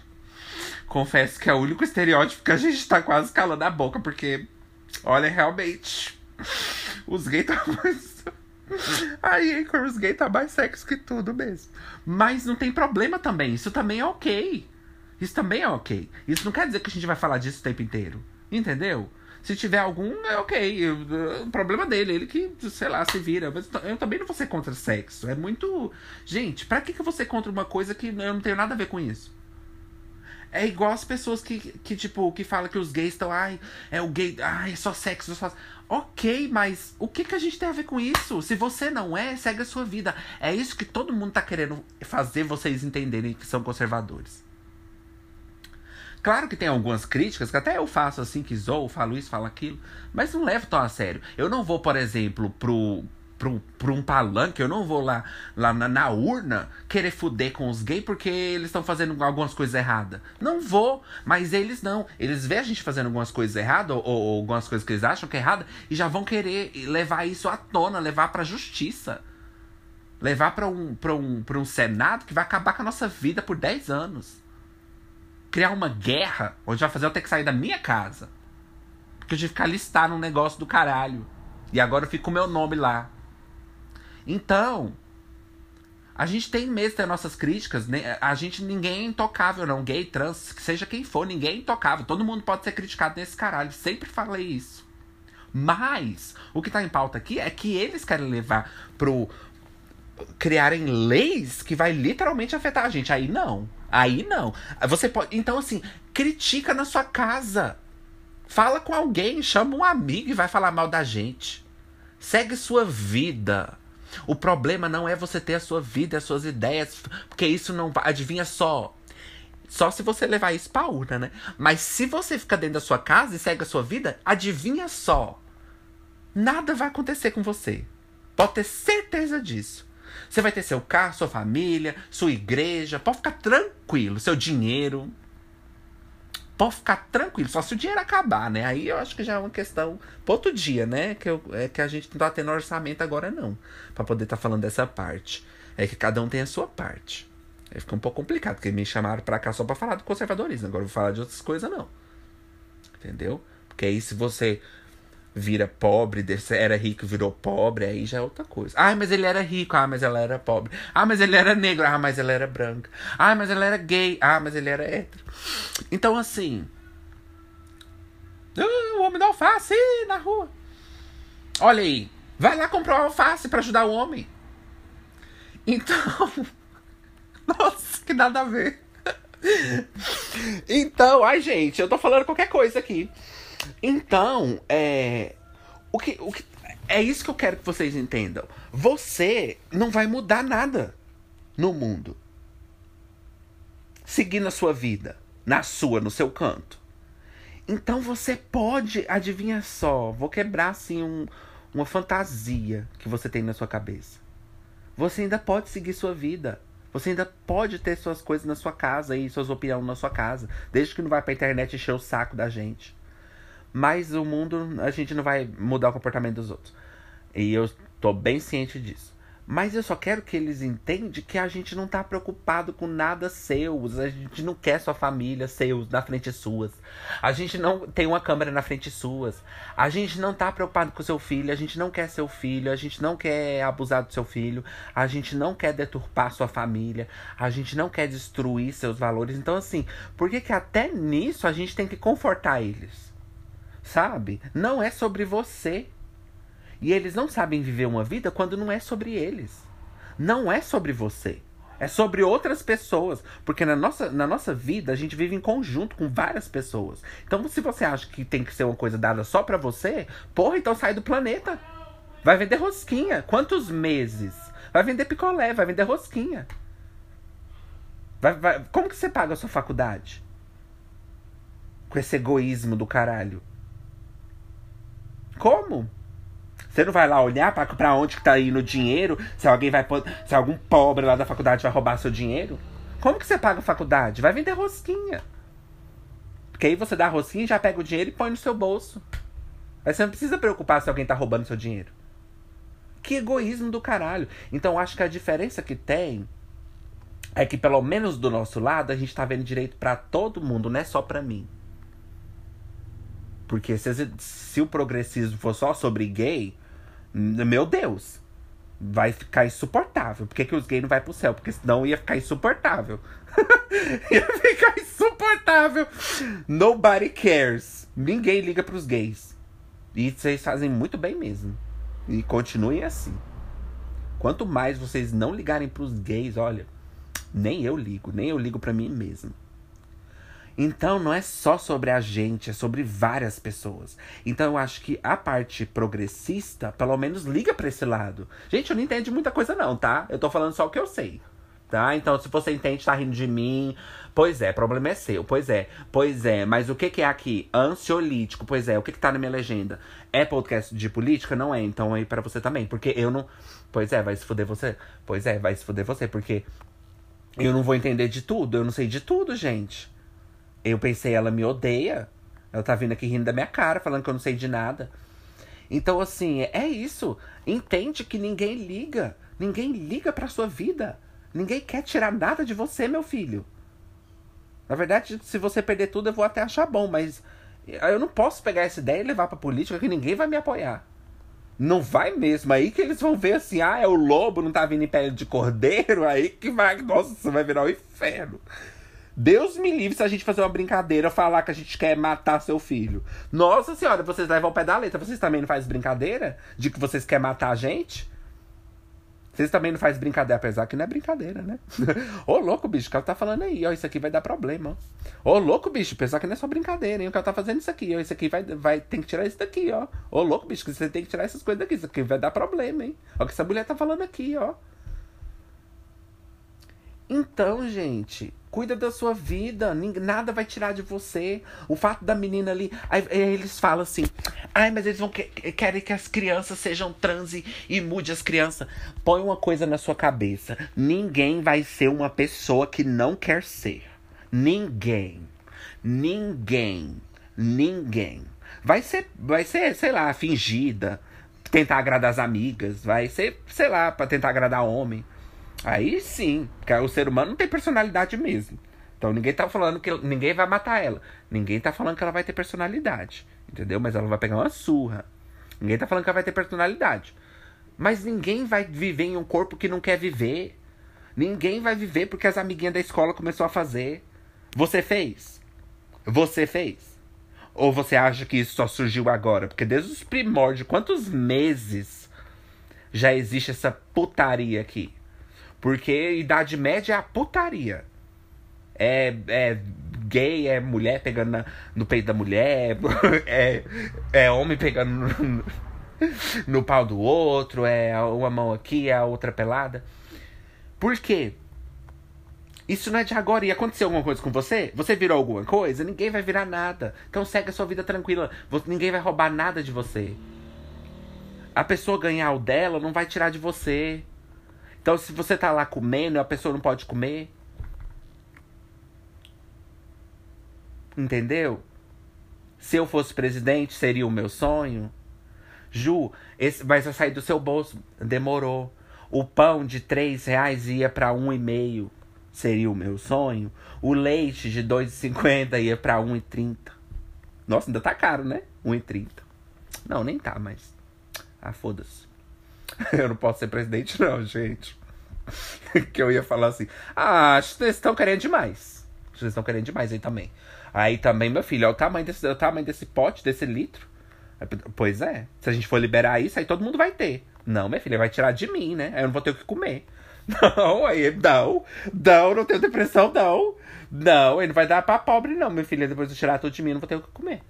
Confesso que é o único estereótipo que a gente tá quase calando a boca, porque. Olha, realmente. Os gays (laughs) estão mais. Aí, os gay tá mais sexo que tudo mesmo. Mas não tem problema também. Isso também é ok. Isso também é ok. Isso não quer dizer que a gente vai falar disso o tempo inteiro. Entendeu? Se tiver algum, é ok. O problema dele, ele que, sei lá, se vira. Mas eu também não vou ser contra sexo. É muito. Gente, pra que, que eu vou ser contra uma coisa que eu não tenho nada a ver com isso? É igual as pessoas que, que tipo, que falam que os gays estão, ai, é o gay, ai, é só sexo, é só. Ok, mas o que, que a gente tem a ver com isso? Se você não é, segue a sua vida. É isso que todo mundo tá querendo fazer vocês entenderem que são conservadores. Claro que tem algumas críticas, que até eu faço assim, que zoo, falo isso, falo aquilo, mas não levo tão a sério. Eu não vou, por exemplo, pro, para um palanque, eu não vou lá, lá na, na urna querer fuder com os gays porque eles estão fazendo algumas coisas erradas. Não vou, mas eles não. Eles veem a gente fazendo algumas coisas erradas ou, ou, algumas coisas que eles acham que é errada e já vão querer levar isso à tona, levar para justiça. Levar para um, pra um, pra um Senado que vai acabar com a nossa vida por 10 anos. Criar uma guerra onde vai fazer eu ter que sair da minha casa. Porque eu tive que alistar num negócio do caralho. E agora eu fico com o meu nome lá. Então, a gente tem mesmo ter nossas críticas. Né? A gente, ninguém é intocável, não. Gay, trans, seja quem for, ninguém é intocável. Todo mundo pode ser criticado nesse caralho. Sempre falei isso. Mas, o que tá em pauta aqui é que eles querem levar pro. Criarem leis que vai literalmente afetar a gente. Aí não. Aí não. Você pode. Então, assim, critica na sua casa. Fala com alguém, chama um amigo e vai falar mal da gente. Segue sua vida. O problema não é você ter a sua vida, as suas ideias, porque isso não adivinha só. Só se você levar isso pra urna, né? Mas se você ficar dentro da sua casa e segue a sua vida, adivinha só. Nada vai acontecer com você. Pode ter certeza disso. Você vai ter seu carro, sua família, sua igreja. Pode ficar tranquilo. Seu dinheiro. Pode ficar tranquilo, só se o dinheiro acabar, né? Aí eu acho que já é uma questão para outro dia, né? Que, eu, é que a gente não tá tendo orçamento agora, não. para poder estar tá falando dessa parte. É que cada um tem a sua parte. Aí fica um pouco complicado, porque me chamaram pra cá só pra falar do conservadorismo. Agora eu vou falar de outras coisas, não. Entendeu? Porque aí se você vira pobre, era rico virou pobre, aí já é outra coisa. Ah, mas ele era rico, ah, mas ela era pobre. Ah, mas ele era negro, ah, mas ela era branca. Ah, mas ela era gay, ah, mas ele era hétero. Então, assim. Uh, o homem da alface na rua. Olha aí, vai lá comprar uma alface para ajudar o homem. Então. (laughs) Nossa, que nada a ver. Então, ai, gente, eu tô falando qualquer coisa aqui. Então, é. O que, o que, é isso que eu quero que vocês entendam. Você não vai mudar nada no mundo. seguir na sua vida, na sua, no seu canto. Então você pode, adivinha só, vou quebrar assim um, uma fantasia que você tem na sua cabeça. Você ainda pode seguir sua vida. Você ainda pode ter suas coisas na sua casa e suas opiniões na sua casa, desde que não vai pra internet encher o saco da gente. Mas o mundo, a gente não vai mudar o comportamento dos outros. E eu tô bem ciente disso. Mas eu só quero que eles entendam que a gente não tá preocupado com nada seus. A gente não quer sua família seus na frente suas. A gente não tem uma câmera na frente suas. A gente não tá preocupado com seu filho. A gente não quer seu filho. A gente não quer abusar do seu filho. A gente não quer deturpar sua família. A gente não quer destruir seus valores. Então, assim, por que, que até nisso a gente tem que confortar eles? Sabe? Não é sobre você. E eles não sabem viver uma vida quando não é sobre eles. Não é sobre você. É sobre outras pessoas. Porque na nossa, na nossa vida a gente vive em conjunto com várias pessoas. Então, se você acha que tem que ser uma coisa dada só pra você, porra, então sai do planeta. Vai vender rosquinha. Quantos meses? Vai vender picolé, vai vender rosquinha. Vai, vai... Como que você paga a sua faculdade? Com esse egoísmo do caralho. Como? Você não vai lá olhar para onde que tá indo o dinheiro, se alguém vai se algum pobre lá da faculdade vai roubar seu dinheiro? Como que você paga a faculdade? Vai vender rosquinha. Porque aí você dá a rosquinha, já pega o dinheiro e põe no seu bolso. Aí você não precisa preocupar se alguém tá roubando seu dinheiro. Que egoísmo do caralho. Então acho que a diferença que tem é que pelo menos do nosso lado a gente tá vendo direito para todo mundo, não é só para mim. Porque se, se o progressismo for só sobre gay, meu Deus, vai ficar insuportável. Por que, que os gays não vai pro céu? Porque senão ia ficar insuportável. (laughs) ia ficar insuportável. Nobody cares. Ninguém liga pros gays. E vocês fazem muito bem mesmo. E continuem assim. Quanto mais vocês não ligarem pros gays, olha, nem eu ligo, nem eu ligo para mim mesmo. Então não é só sobre a gente, é sobre várias pessoas. Então eu acho que a parte progressista, pelo menos, liga para esse lado. Gente, eu não entendo muita coisa, não, tá? Eu tô falando só o que eu sei. Tá? Então, se você entende, tá rindo de mim. Pois é, problema é seu. Pois é, pois é. Mas o que, que é aqui? Ansiolítico. Pois é, o que, que tá na minha legenda? É podcast de política? Não é. Então aí para você também. Porque eu não. Pois é, vai se fuder você. Pois é, vai se fuder você. Porque eu não vou entender de tudo. Eu não sei de tudo, gente. Eu pensei, ela me odeia. Ela tá vindo aqui rindo da minha cara, falando que eu não sei de nada. Então, assim, é isso. Entende que ninguém liga. Ninguém liga pra sua vida. Ninguém quer tirar nada de você, meu filho. Na verdade, se você perder tudo, eu vou até achar bom, mas eu não posso pegar essa ideia e levar pra política que ninguém vai me apoiar. Não vai mesmo. Aí que eles vão ver assim, ah, é o lobo, não tá vindo em pele de cordeiro, aí que vai, nossa, vai virar o um inferno. Deus me livre se a gente fazer uma brincadeira, falar que a gente quer matar seu filho. Nossa senhora, vocês levam o pé da letra. Vocês também não fazem brincadeira? De que vocês querem matar a gente? Vocês também não fazem brincadeira, apesar que não é brincadeira, né? (laughs) Ô, louco, bicho, o cara tá falando aí, ó, isso aqui vai dar problema, ó. Ô, louco, bicho, apesar que não é só brincadeira, hein? O cara tá fazendo isso aqui, ó, isso aqui vai, vai, tem que tirar isso daqui, ó. Ô, louco, bicho, você tem que tirar essas coisas daqui, isso aqui vai dar problema, hein? Ó, o que essa mulher tá falando aqui, ó. Então, gente, Cuida da sua vida, nada vai tirar de você. O fato da menina ali. Aí, eles falam assim: ai, mas eles vão que, querem que as crianças sejam trans e, e mude as crianças. Põe uma coisa na sua cabeça: ninguém vai ser uma pessoa que não quer ser. Ninguém. Ninguém. Ninguém. Vai ser, vai ser, sei lá, fingida. Tentar agradar as amigas. Vai ser, sei lá, para tentar agradar homem. Aí sim, porque o ser humano não tem personalidade mesmo. Então ninguém tá falando que ninguém vai matar ela. Ninguém tá falando que ela vai ter personalidade. Entendeu? Mas ela vai pegar uma surra. Ninguém tá falando que ela vai ter personalidade. Mas ninguém vai viver em um corpo que não quer viver. Ninguém vai viver porque as amiguinhas da escola começou a fazer. Você fez? Você fez? Ou você acha que isso só surgiu agora? Porque desde os primórdios, quantos meses já existe essa putaria aqui? Porque Idade Média é a putaria. É, é gay, é mulher pegando na, no peito da mulher, (laughs) é, é homem pegando no, (laughs) no pau do outro, é uma mão aqui, é a outra pelada. Por quê? Isso não é de agora. E aconteceu alguma coisa com você? Você virou alguma coisa? Ninguém vai virar nada. Então segue a sua vida tranquila. Ninguém vai roubar nada de você. A pessoa ganhar o dela não vai tirar de você. Então se você tá lá comendo e a pessoa não pode comer. Entendeu? Se eu fosse presidente, seria o meu sonho. Ju, esse vai sair do seu bolso. Demorou. O pão de três reais ia para um e meio seria o meu sonho. O leite de 2,50 ia pra 1,30. Nossa, ainda tá caro, né? 1,30. Não, nem tá, mas. Ah, foda-se. (laughs) Eu não posso ser presidente, não, gente. (laughs) que eu ia falar assim. Ah, vocês estão querendo demais. Vocês estão querendo demais aí também. Aí também, meu filho, é o tamanho desse, o tamanho desse pote, desse litro. Pois é. Se a gente for liberar isso, aí todo mundo vai ter. Não, minha filha, vai tirar de mim, né? Aí eu não vou ter o que comer. (laughs) Não, aí não. Não, não tenho depressão, não. Não, ele não vai dar pra pobre, não, minha filha. Depois de tirar tudo de mim, não vou ter o que comer.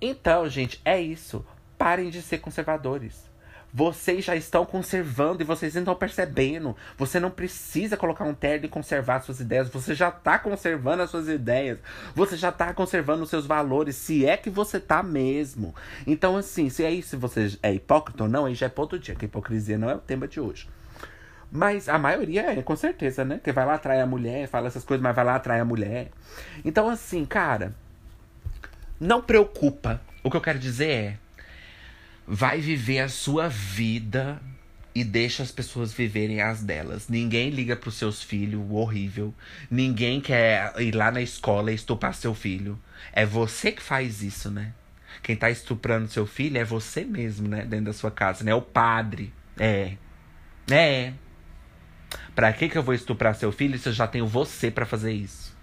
Então, gente, é isso. Parem de ser conservadores. Vocês já estão conservando e vocês não estão percebendo. Você não precisa colocar um terno e conservar suas ideias. Você já está conservando as suas ideias. Você já está conservando os seus valores. Se é que você tá mesmo. Então, assim, se é isso, se você é hipócrita ou não, aí já é ponto dia. Que hipocrisia não é o tema de hoje. Mas a maioria é, com certeza, né? Que vai lá atrair a mulher, fala essas coisas, mas vai lá atrair a mulher. Então, assim, cara, não preocupa. O que eu quero dizer é: vai viver a sua vida e deixa as pessoas viverem as delas. Ninguém liga pros seus filhos, horrível. Ninguém quer ir lá na escola e estuprar seu filho. É você que faz isso, né? Quem tá estuprando seu filho é você mesmo, né? Dentro da sua casa, né? O padre. É. É. Pra que, que eu vou estuprar seu filho se eu já tenho você para fazer isso?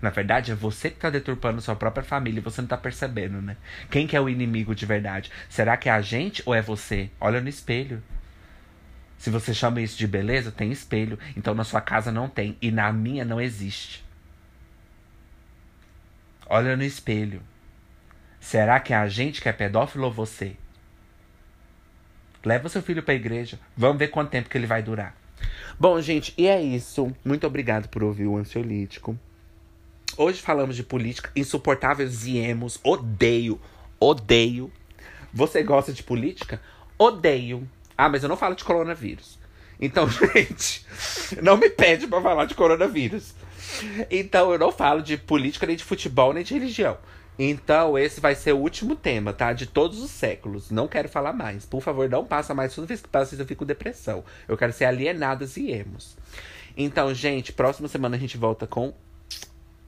Na verdade, é você que tá deturpando sua própria família e você não tá percebendo, né? Quem que é o inimigo de verdade? Será que é a gente ou é você? Olha no espelho. Se você chama isso de beleza, tem espelho. Então na sua casa não tem. E na minha não existe. Olha no espelho. Será que é a gente que é pedófilo ou você? Leva seu filho para a igreja. Vamos ver quanto tempo que ele vai durar. Bom, gente, e é isso. Muito obrigado por ouvir o Ansiolítico. Hoje falamos de política, insuportáveis e emos. Odeio, odeio. Você gosta de política? Odeio. Ah, mas eu não falo de coronavírus. Então, (laughs) gente, não me pede para falar de coronavírus. Então, eu não falo de política, nem de futebol, nem de religião. Então, esse vai ser o último tema, tá? De todos os séculos. Não quero falar mais. Por favor, não passa mais. Toda vez que passa, eu fico com depressão. Eu quero ser alienadas e emos. Então, gente, próxima semana a gente volta com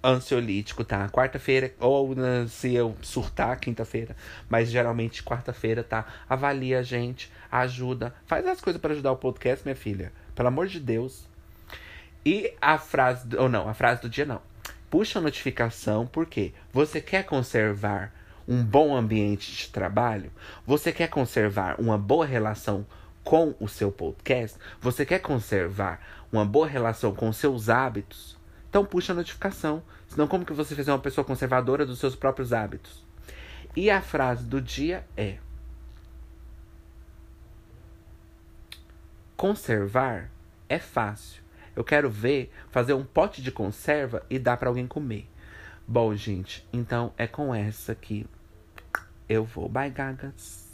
ansiolítico, tá? Quarta-feira, ou se eu surtar, quinta-feira. Mas geralmente quarta-feira, tá? Avalia a gente, ajuda. Faz as coisas para ajudar o podcast, minha filha. Pelo amor de Deus. E a frase. Ou não, a frase do dia não puxa a notificação porque você quer conservar um bom ambiente de trabalho, você quer conservar uma boa relação com o seu podcast, você quer conservar uma boa relação com seus hábitos, então puxa a notificação. Senão, como que você fez uma pessoa conservadora dos seus próprios hábitos? E a frase do dia é: Conservar é fácil eu quero ver fazer um pote de conserva e dar para alguém comer. Bom, gente, então é com essa que eu vou. Bye, gagas.